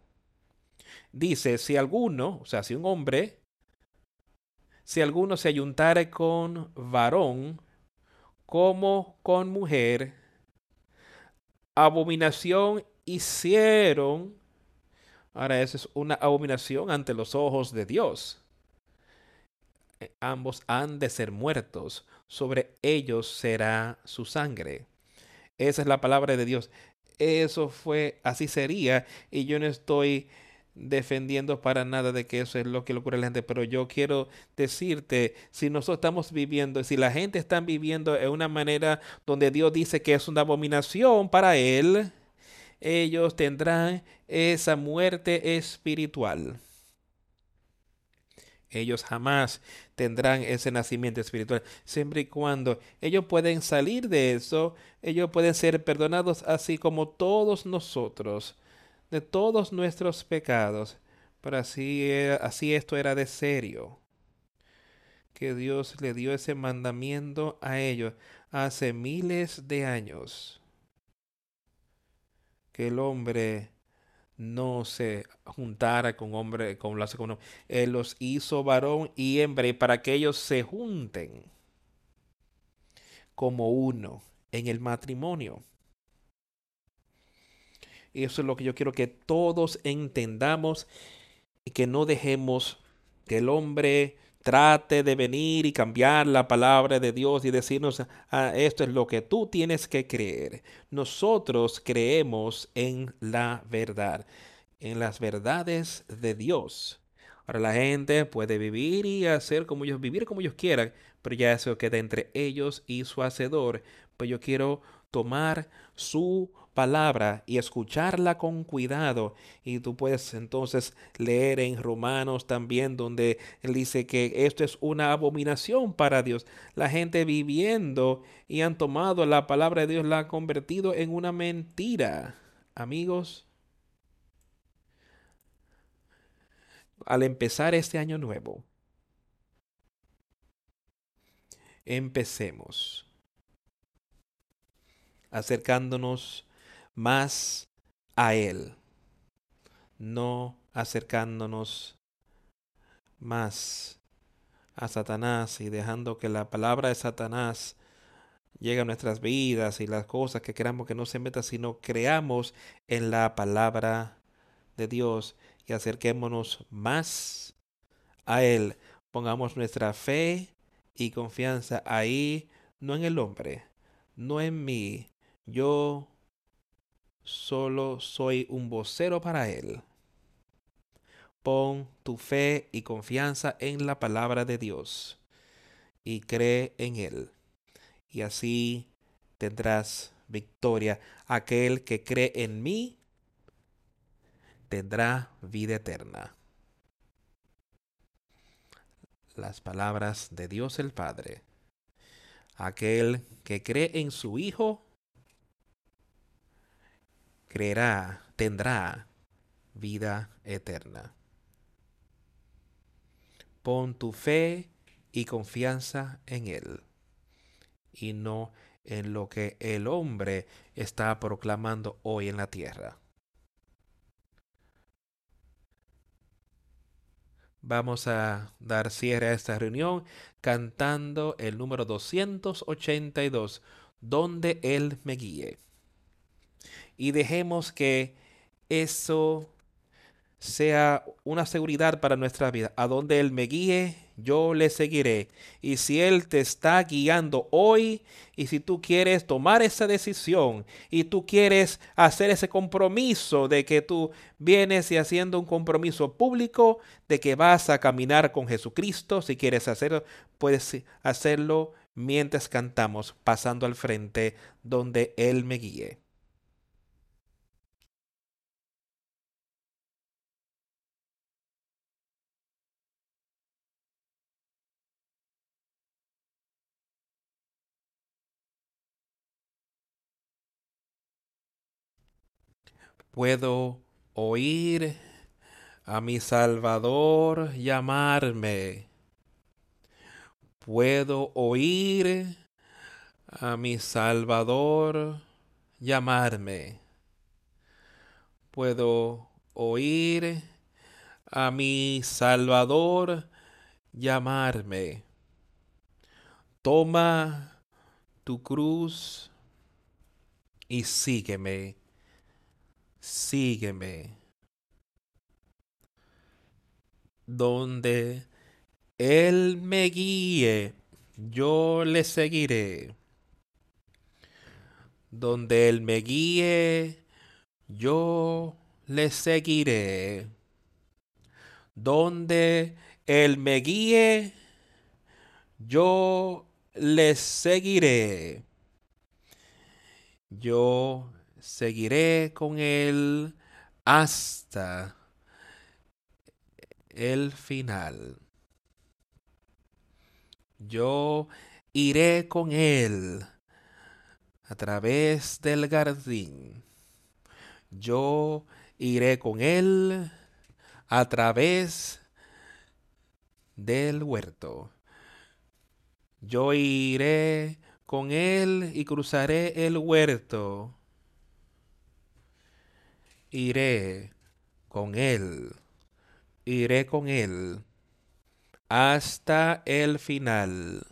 Dice, si alguno, o sea, si un hombre si alguno se ayuntare con varón como con mujer, abominación hicieron. Ahora, eso es una abominación ante los ojos de Dios. Eh, ambos han de ser muertos, sobre ellos será su sangre. Esa es la palabra de Dios. Eso fue, así sería, y yo no estoy defendiendo para nada de que eso es lo que le ocurre a la gente, pero yo quiero decirte, si nosotros estamos viviendo, si la gente está viviendo en una manera donde Dios dice que es una abominación para él, ellos tendrán esa muerte espiritual. Ellos jamás tendrán ese nacimiento espiritual, siempre y cuando ellos pueden salir de eso, ellos pueden ser perdonados así como todos nosotros, de todos nuestros pecados. Pero así, así esto era de serio, que Dios le dio ese mandamiento a ellos hace miles de años, que el hombre no se juntara con hombre, con las con Él los hizo varón y hembra para que ellos se junten como uno en el matrimonio. Y eso es lo que yo quiero que todos entendamos y que no dejemos que el hombre trate de venir y cambiar la palabra de Dios y decirnos, ah, esto es lo que tú tienes que creer. Nosotros creemos en la verdad, en las verdades de Dios. Ahora la gente puede vivir y hacer como ellos, vivir como ellos quieran, pero ya eso queda entre ellos y su hacedor. Pues yo quiero tomar su palabra y escucharla con cuidado. Y tú puedes entonces leer en Romanos también donde él dice que esto es una abominación para Dios. La gente viviendo y han tomado la palabra de Dios, la han convertido en una mentira. Amigos, al empezar este año nuevo, empecemos acercándonos más a Él, no acercándonos más a Satanás y dejando que la palabra de Satanás llegue a nuestras vidas y las cosas que queramos que no se metan, sino creamos en la palabra de Dios y acerquémonos más a Él. Pongamos nuestra fe y confianza ahí, no en el hombre, no en mí. Yo solo soy un vocero para Él. Pon tu fe y confianza en la palabra de Dios y cree en Él. Y así tendrás victoria. Aquel que cree en mí tendrá vida eterna. Las palabras de Dios el Padre. Aquel que cree en su Hijo creerá, tendrá vida eterna. Pon tu fe y confianza en Él y no en lo que el hombre está proclamando hoy en la tierra. Vamos a dar cierre a esta reunión cantando el número 282, donde Él me guíe y dejemos que eso sea una seguridad para nuestra vida. A donde Él me guíe, yo le seguiré. Y si Él te está guiando hoy, y si tú quieres tomar esa decisión, y tú quieres hacer ese compromiso de que tú vienes y haciendo un compromiso público de que vas a caminar con Jesucristo, si quieres hacerlo, puedes hacerlo mientras cantamos, pasando al frente donde Él me guíe. Puedo oír a mi Salvador llamarme. Puedo oír a mi Salvador llamarme. Puedo oír a mi Salvador llamarme. Toma tu cruz y sígueme sígueme. Donde Él me guíe, yo le seguiré. Donde Él me guíe, yo le seguiré. Donde Él me guíe, yo le seguiré. Yo seguiré con él hasta el final. Yo iré con él a través del jardín. Yo iré con él a través del huerto. Yo iré con él y cruzaré el huerto. Iré con él, iré con él hasta el final.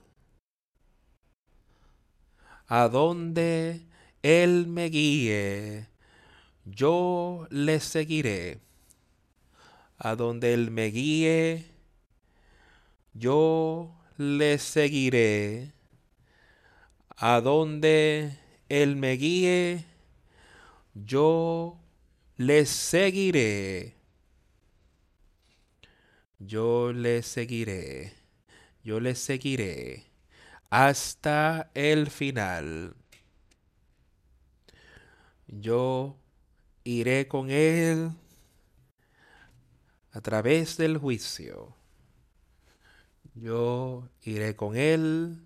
A donde él me guíe, yo le seguiré. A donde él me guíe, yo le seguiré. A donde Él me guíe, yo le seguiré. Yo le seguiré. Yo le seguiré hasta el final. Yo iré con Él a través del juicio yo iré con él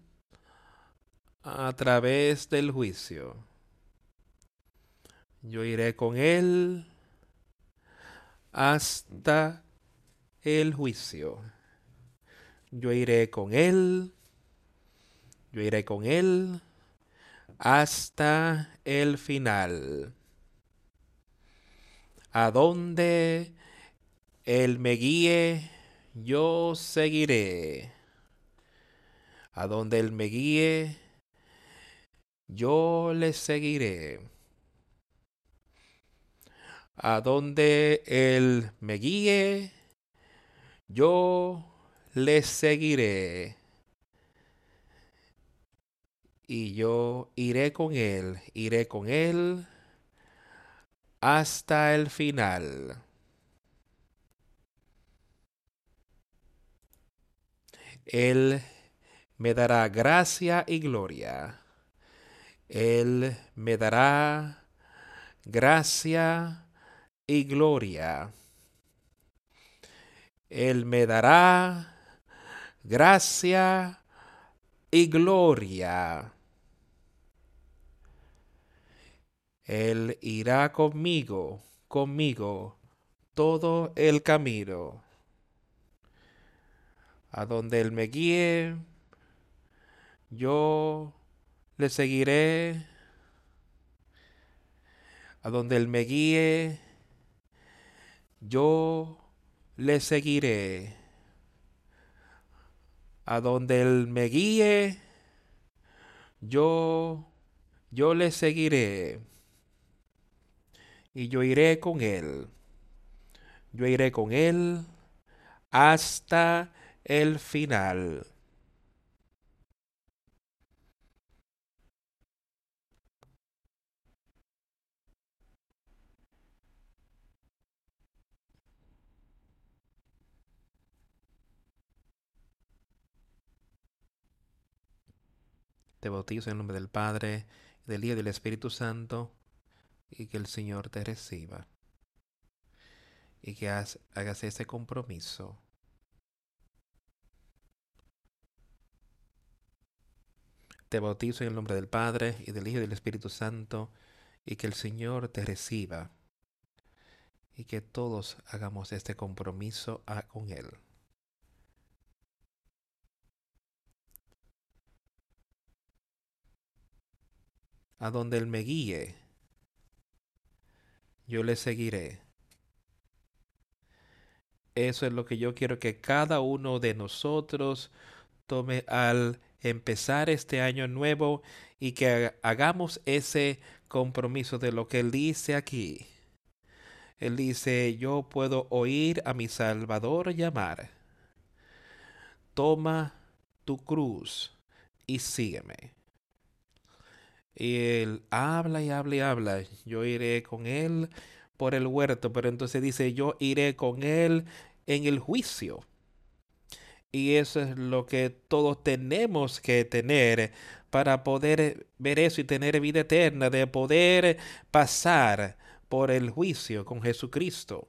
a través del juicio. Yo iré con él hasta el juicio. Yo iré con él. Yo iré con él hasta el final. A donde él me guíe yo seguiré. A donde Él me guíe, yo le seguiré. A donde Él me guíe, yo le seguiré. Y yo iré con Él, iré con Él hasta el final. Él me dará gracia y gloria. Él me dará gracia y gloria. Él me dará gracia y gloria. Él irá conmigo, conmigo, todo el camino a donde Él me guíe, yo le seguiré. A donde Él me guíe, yo le seguiré. A donde Él me guíe, yo, yo le seguiré. Y yo iré con Él. Yo iré con Él hasta el final. Te bautizo en el nombre del Padre, del Hijo y del Espíritu Santo, y que el Señor te reciba. Y que hagas ese compromiso Te bautizo en el nombre del Padre y del Hijo y del Espíritu Santo, y que el Señor te reciba, y que todos hagamos este compromiso con Él. A donde Él me guíe, yo le seguiré. Eso es lo que yo quiero que cada uno de nosotros tome al empezar este año nuevo y que hagamos ese compromiso de lo que Él dice aquí. Él dice, yo puedo oír a mi Salvador llamar. Toma tu cruz y sígueme. Y él habla y habla y habla. Yo iré con él por el huerto, pero entonces dice, yo iré con él en el juicio. Y eso es lo que todos tenemos que tener para poder ver eso y tener vida eterna, de poder pasar por el juicio con Jesucristo.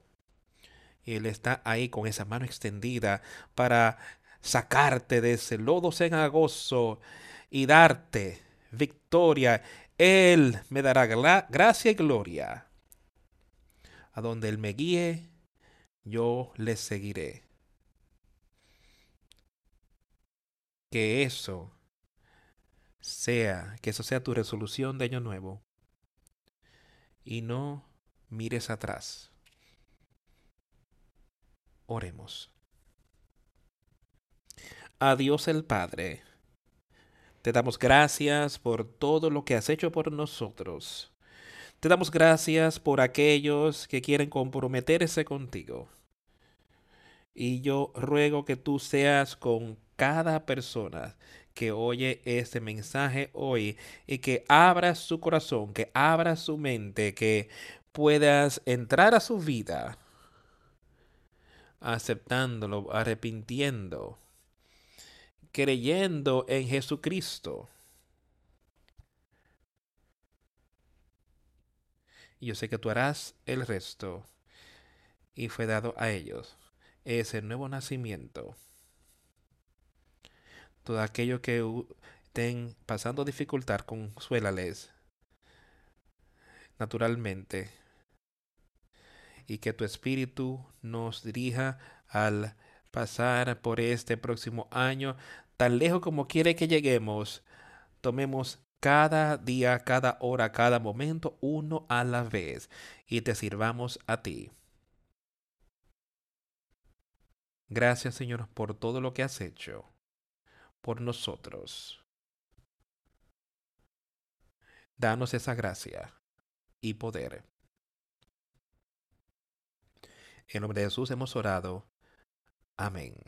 Y Él está ahí con esa mano extendida para sacarte de ese lodo cenagoso y darte victoria. Él me dará gracia y gloria. A donde Él me guíe, yo le seguiré. Que eso sea, que eso sea tu resolución de año nuevo. Y no mires atrás. Oremos. A Dios el Padre, te damos gracias por todo lo que has hecho por nosotros. Te damos gracias por aquellos que quieren comprometerse contigo. Y yo ruego que tú seas con cada persona que oye este mensaje hoy y que abra su corazón, que abra su mente, que puedas entrar a su vida aceptándolo, arrepintiendo, creyendo en Jesucristo. Y yo sé que tú harás el resto. Y fue dado a ellos ese nuevo nacimiento todo aquello que estén pasando dificultad, consuélales naturalmente. Y que tu espíritu nos dirija al pasar por este próximo año, tan lejos como quiere que lleguemos. Tomemos cada día, cada hora, cada momento, uno a la vez, y te sirvamos a ti. Gracias Señor por todo lo que has hecho por nosotros. Danos esa gracia y poder. En nombre de Jesús hemos orado. Amén.